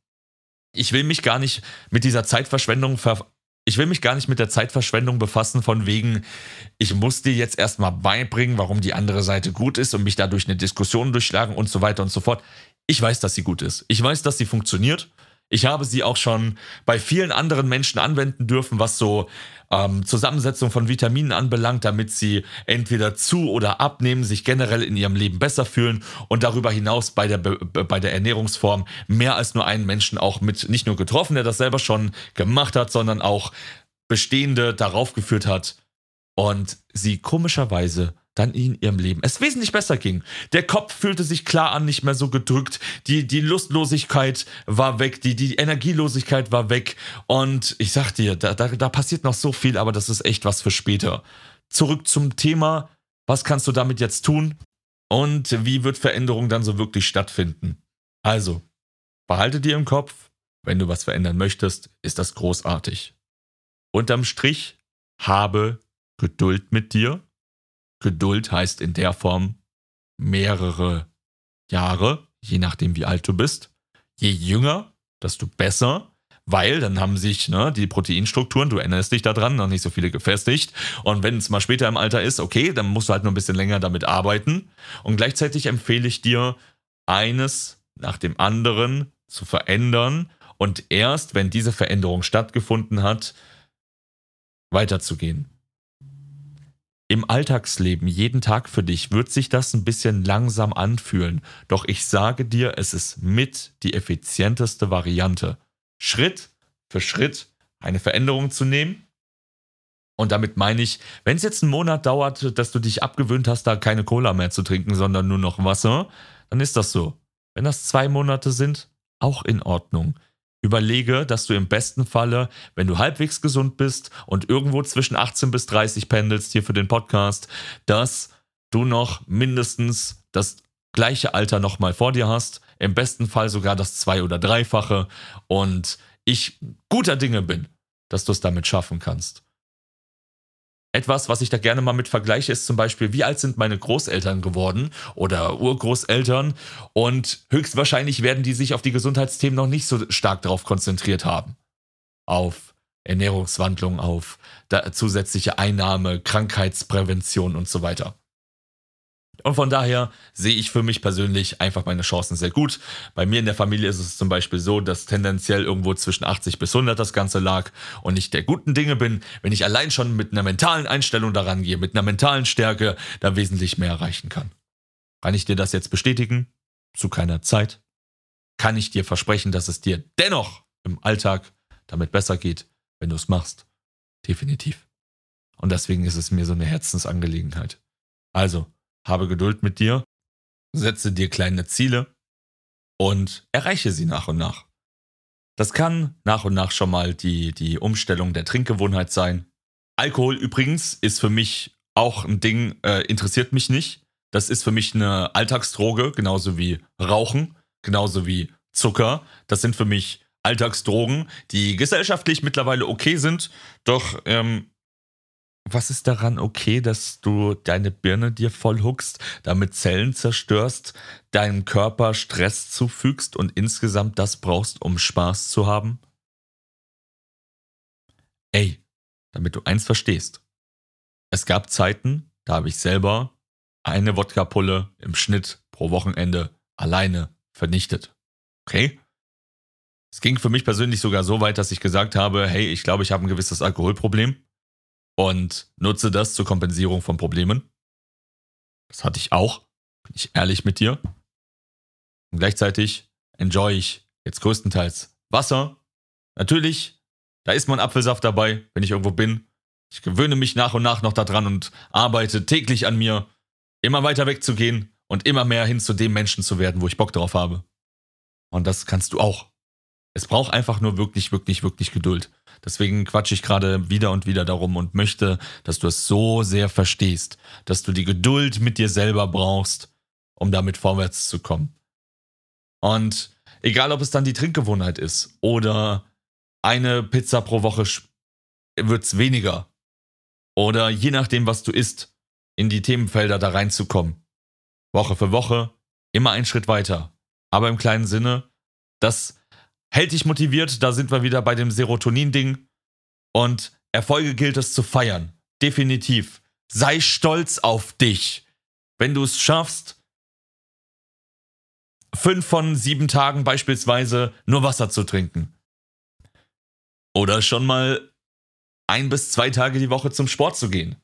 Ich will mich gar nicht mit dieser Zeitverschwendung ver ich will mich gar nicht mit der Zeitverschwendung befassen, von wegen, ich muss dir jetzt erstmal beibringen, warum die andere Seite gut ist und mich dadurch eine Diskussion durchschlagen und so weiter und so fort. Ich weiß, dass sie gut ist. Ich weiß, dass sie funktioniert. Ich habe sie auch schon bei vielen anderen Menschen anwenden dürfen, was so ähm, Zusammensetzung von Vitaminen anbelangt, damit sie entweder zu oder abnehmen, sich generell in ihrem Leben besser fühlen und darüber hinaus bei der, bei der Ernährungsform mehr als nur einen Menschen auch mit nicht nur getroffen, der das selber schon gemacht hat, sondern auch bestehende darauf geführt hat und sie komischerweise dann in ihrem Leben es wesentlich besser ging. Der Kopf fühlte sich klar an, nicht mehr so gedrückt, die, die Lustlosigkeit war weg, die, die Energielosigkeit war weg und ich sag dir, da, da, da passiert noch so viel, aber das ist echt was für später. Zurück zum Thema, was kannst du damit jetzt tun und wie wird Veränderung dann so wirklich stattfinden? Also, behalte dir im Kopf, wenn du was verändern möchtest, ist das großartig. Unterm Strich, habe Geduld mit dir Geduld heißt in der Form mehrere Jahre, je nachdem wie alt du bist. Je jünger, desto besser, weil dann haben sich ne, die Proteinstrukturen, du erinnerst dich daran, noch nicht so viele gefestigt. Und wenn es mal später im Alter ist, okay, dann musst du halt nur ein bisschen länger damit arbeiten. Und gleichzeitig empfehle ich dir, eines nach dem anderen zu verändern und erst, wenn diese Veränderung stattgefunden hat, weiterzugehen im Alltagsleben, jeden Tag für dich, wird sich das ein bisschen langsam anfühlen. Doch ich sage dir, es ist mit die effizienteste Variante. Schritt für Schritt eine Veränderung zu nehmen. Und damit meine ich, wenn es jetzt einen Monat dauert, dass du dich abgewöhnt hast, da keine Cola mehr zu trinken, sondern nur noch Wasser, dann ist das so. Wenn das zwei Monate sind, auch in Ordnung. Überlege, dass du im besten Falle, wenn du halbwegs gesund bist und irgendwo zwischen 18 bis 30 pendelst hier für den Podcast, dass du noch mindestens das gleiche Alter nochmal vor dir hast. Im besten Fall sogar das zwei- oder dreifache. Und ich guter Dinge bin, dass du es damit schaffen kannst. Etwas, was ich da gerne mal mit vergleiche, ist zum Beispiel, wie alt sind meine Großeltern geworden oder Urgroßeltern und höchstwahrscheinlich werden die sich auf die Gesundheitsthemen noch nicht so stark darauf konzentriert haben. Auf Ernährungswandlung, auf zusätzliche Einnahme, Krankheitsprävention und so weiter. Und von daher sehe ich für mich persönlich einfach meine Chancen sehr gut. Bei mir in der Familie ist es zum Beispiel so, dass tendenziell irgendwo zwischen 80 bis 100 das Ganze lag und ich der guten Dinge bin, wenn ich allein schon mit einer mentalen Einstellung daran gehe, mit einer mentalen Stärke, da wesentlich mehr erreichen kann. Kann ich dir das jetzt bestätigen? Zu keiner Zeit. Kann ich dir versprechen, dass es dir dennoch im Alltag damit besser geht, wenn du es machst? Definitiv. Und deswegen ist es mir so eine Herzensangelegenheit. Also, habe Geduld mit dir, setze dir kleine Ziele und erreiche sie nach und nach. Das kann nach und nach schon mal die, die Umstellung der Trinkgewohnheit sein. Alkohol übrigens ist für mich auch ein Ding, äh, interessiert mich nicht. Das ist für mich eine Alltagsdroge, genauso wie Rauchen, genauso wie Zucker. Das sind für mich Alltagsdrogen, die gesellschaftlich mittlerweile okay sind, doch ähm, was ist daran okay, dass du deine Birne dir voll huckst, damit Zellen zerstörst, deinem Körper Stress zufügst und insgesamt das brauchst, um Spaß zu haben? Ey, damit du eins verstehst. Es gab Zeiten, da habe ich selber eine Wodka-Pulle im Schnitt pro Wochenende alleine vernichtet. Okay? Es ging für mich persönlich sogar so weit, dass ich gesagt habe, hey, ich glaube, ich habe ein gewisses Alkoholproblem und nutze das zur Kompensierung von Problemen. Das hatte ich auch, bin ich ehrlich mit dir. Und gleichzeitig enjoy ich jetzt größtenteils Wasser. Natürlich, da ist man Apfelsaft dabei, wenn ich irgendwo bin. Ich gewöhne mich nach und nach noch daran und arbeite täglich an mir, immer weiter wegzugehen und immer mehr hin zu dem Menschen zu werden, wo ich Bock drauf habe. Und das kannst du auch. Es braucht einfach nur wirklich, wirklich, wirklich Geduld. Deswegen quatsche ich gerade wieder und wieder darum und möchte, dass du es so sehr verstehst, dass du die Geduld mit dir selber brauchst, um damit vorwärts zu kommen. Und egal, ob es dann die Trinkgewohnheit ist oder eine Pizza pro Woche wird es weniger. Oder je nachdem, was du isst, in die Themenfelder da reinzukommen. Woche für Woche, immer einen Schritt weiter. Aber im kleinen Sinne, das hält dich motiviert, da sind wir wieder bei dem Serotonin-Ding. Und Erfolge gilt es zu feiern. Definitiv. Sei stolz auf dich. Wenn du es schaffst, fünf von sieben Tagen beispielsweise nur Wasser zu trinken. Oder schon mal ein bis zwei Tage die Woche zum Sport zu gehen.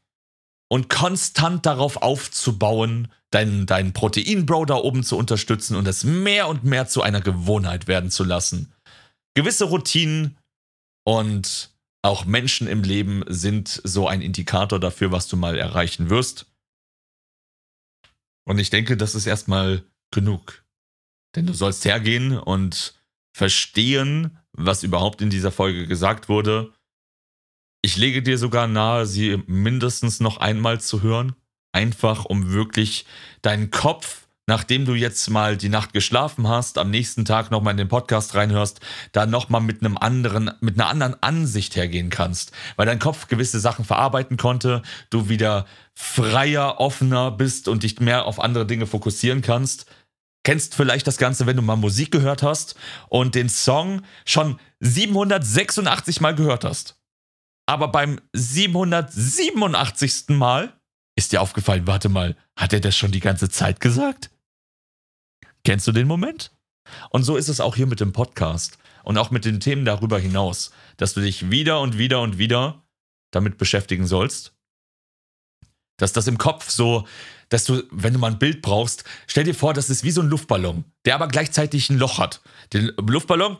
Und konstant darauf aufzubauen, deinen, deinen Protein-Bro da oben zu unterstützen und es mehr und mehr zu einer Gewohnheit werden zu lassen gewisse Routinen und auch Menschen im Leben sind so ein Indikator dafür, was du mal erreichen wirst. Und ich denke, das ist erstmal genug. Denn du sollst hergehen und verstehen, was überhaupt in dieser Folge gesagt wurde. Ich lege dir sogar nahe, sie mindestens noch einmal zu hören. Einfach um wirklich deinen Kopf nachdem du jetzt mal die Nacht geschlafen hast, am nächsten Tag nochmal in den Podcast reinhörst, da nochmal mit einem anderen, mit einer anderen Ansicht hergehen kannst, weil dein Kopf gewisse Sachen verarbeiten konnte, du wieder freier, offener bist und dich mehr auf andere Dinge fokussieren kannst. Kennst vielleicht das Ganze, wenn du mal Musik gehört hast und den Song schon 786 Mal gehört hast. Aber beim 787. Mal ist dir aufgefallen, warte mal, hat er das schon die ganze Zeit gesagt? Kennst du den Moment? Und so ist es auch hier mit dem Podcast und auch mit den Themen darüber hinaus, dass du dich wieder und wieder und wieder damit beschäftigen sollst. Dass das im Kopf so, dass du, wenn du mal ein Bild brauchst, stell dir vor, das ist wie so ein Luftballon, der aber gleichzeitig ein Loch hat. Den Luftballon,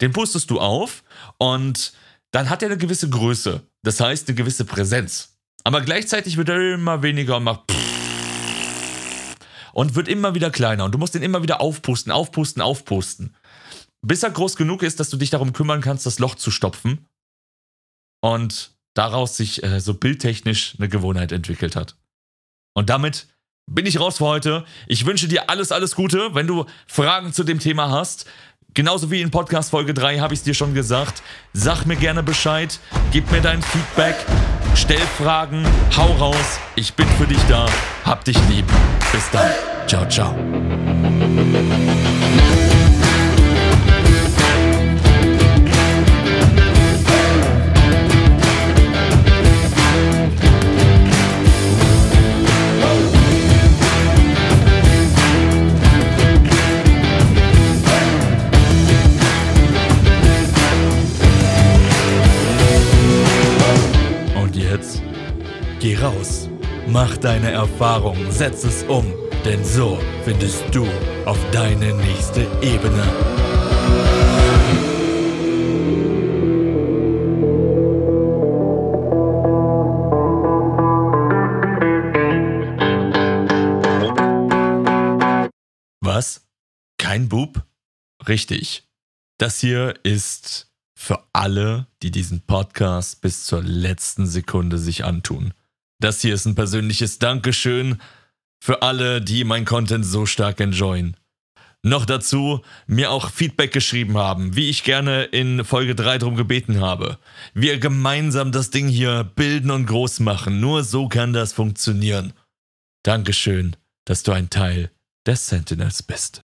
den pustest du auf und dann hat er eine gewisse Größe. Das heißt, eine gewisse Präsenz. Aber gleichzeitig wird er immer weniger und macht und wird immer wieder kleiner und du musst ihn immer wieder aufpusten, aufpusten, aufpusten. Bis er groß genug ist, dass du dich darum kümmern kannst, das Loch zu stopfen und daraus sich äh, so bildtechnisch eine Gewohnheit entwickelt hat. Und damit bin ich raus für heute. Ich wünsche dir alles, alles Gute. Wenn du Fragen zu dem Thema hast, genauso wie in Podcast Folge 3 habe ich es dir schon gesagt, sag mir gerne Bescheid, gib mir dein Feedback, stell Fragen, hau raus. Ich bin für dich da. Hab dich lieb. Bis dann. Ciao, ciao. Mach deine Erfahrung, setz es um, denn so findest du auf deine nächste Ebene. Was? Kein Bub? Richtig. Das hier ist für alle, die diesen Podcast bis zur letzten Sekunde sich antun. Das hier ist ein persönliches Dankeschön für alle, die mein Content so stark enjoyen. Noch dazu mir auch Feedback geschrieben haben, wie ich gerne in Folge 3 drum gebeten habe. Wir gemeinsam das Ding hier bilden und groß machen. Nur so kann das funktionieren. Dankeschön, dass du ein Teil des Sentinels bist.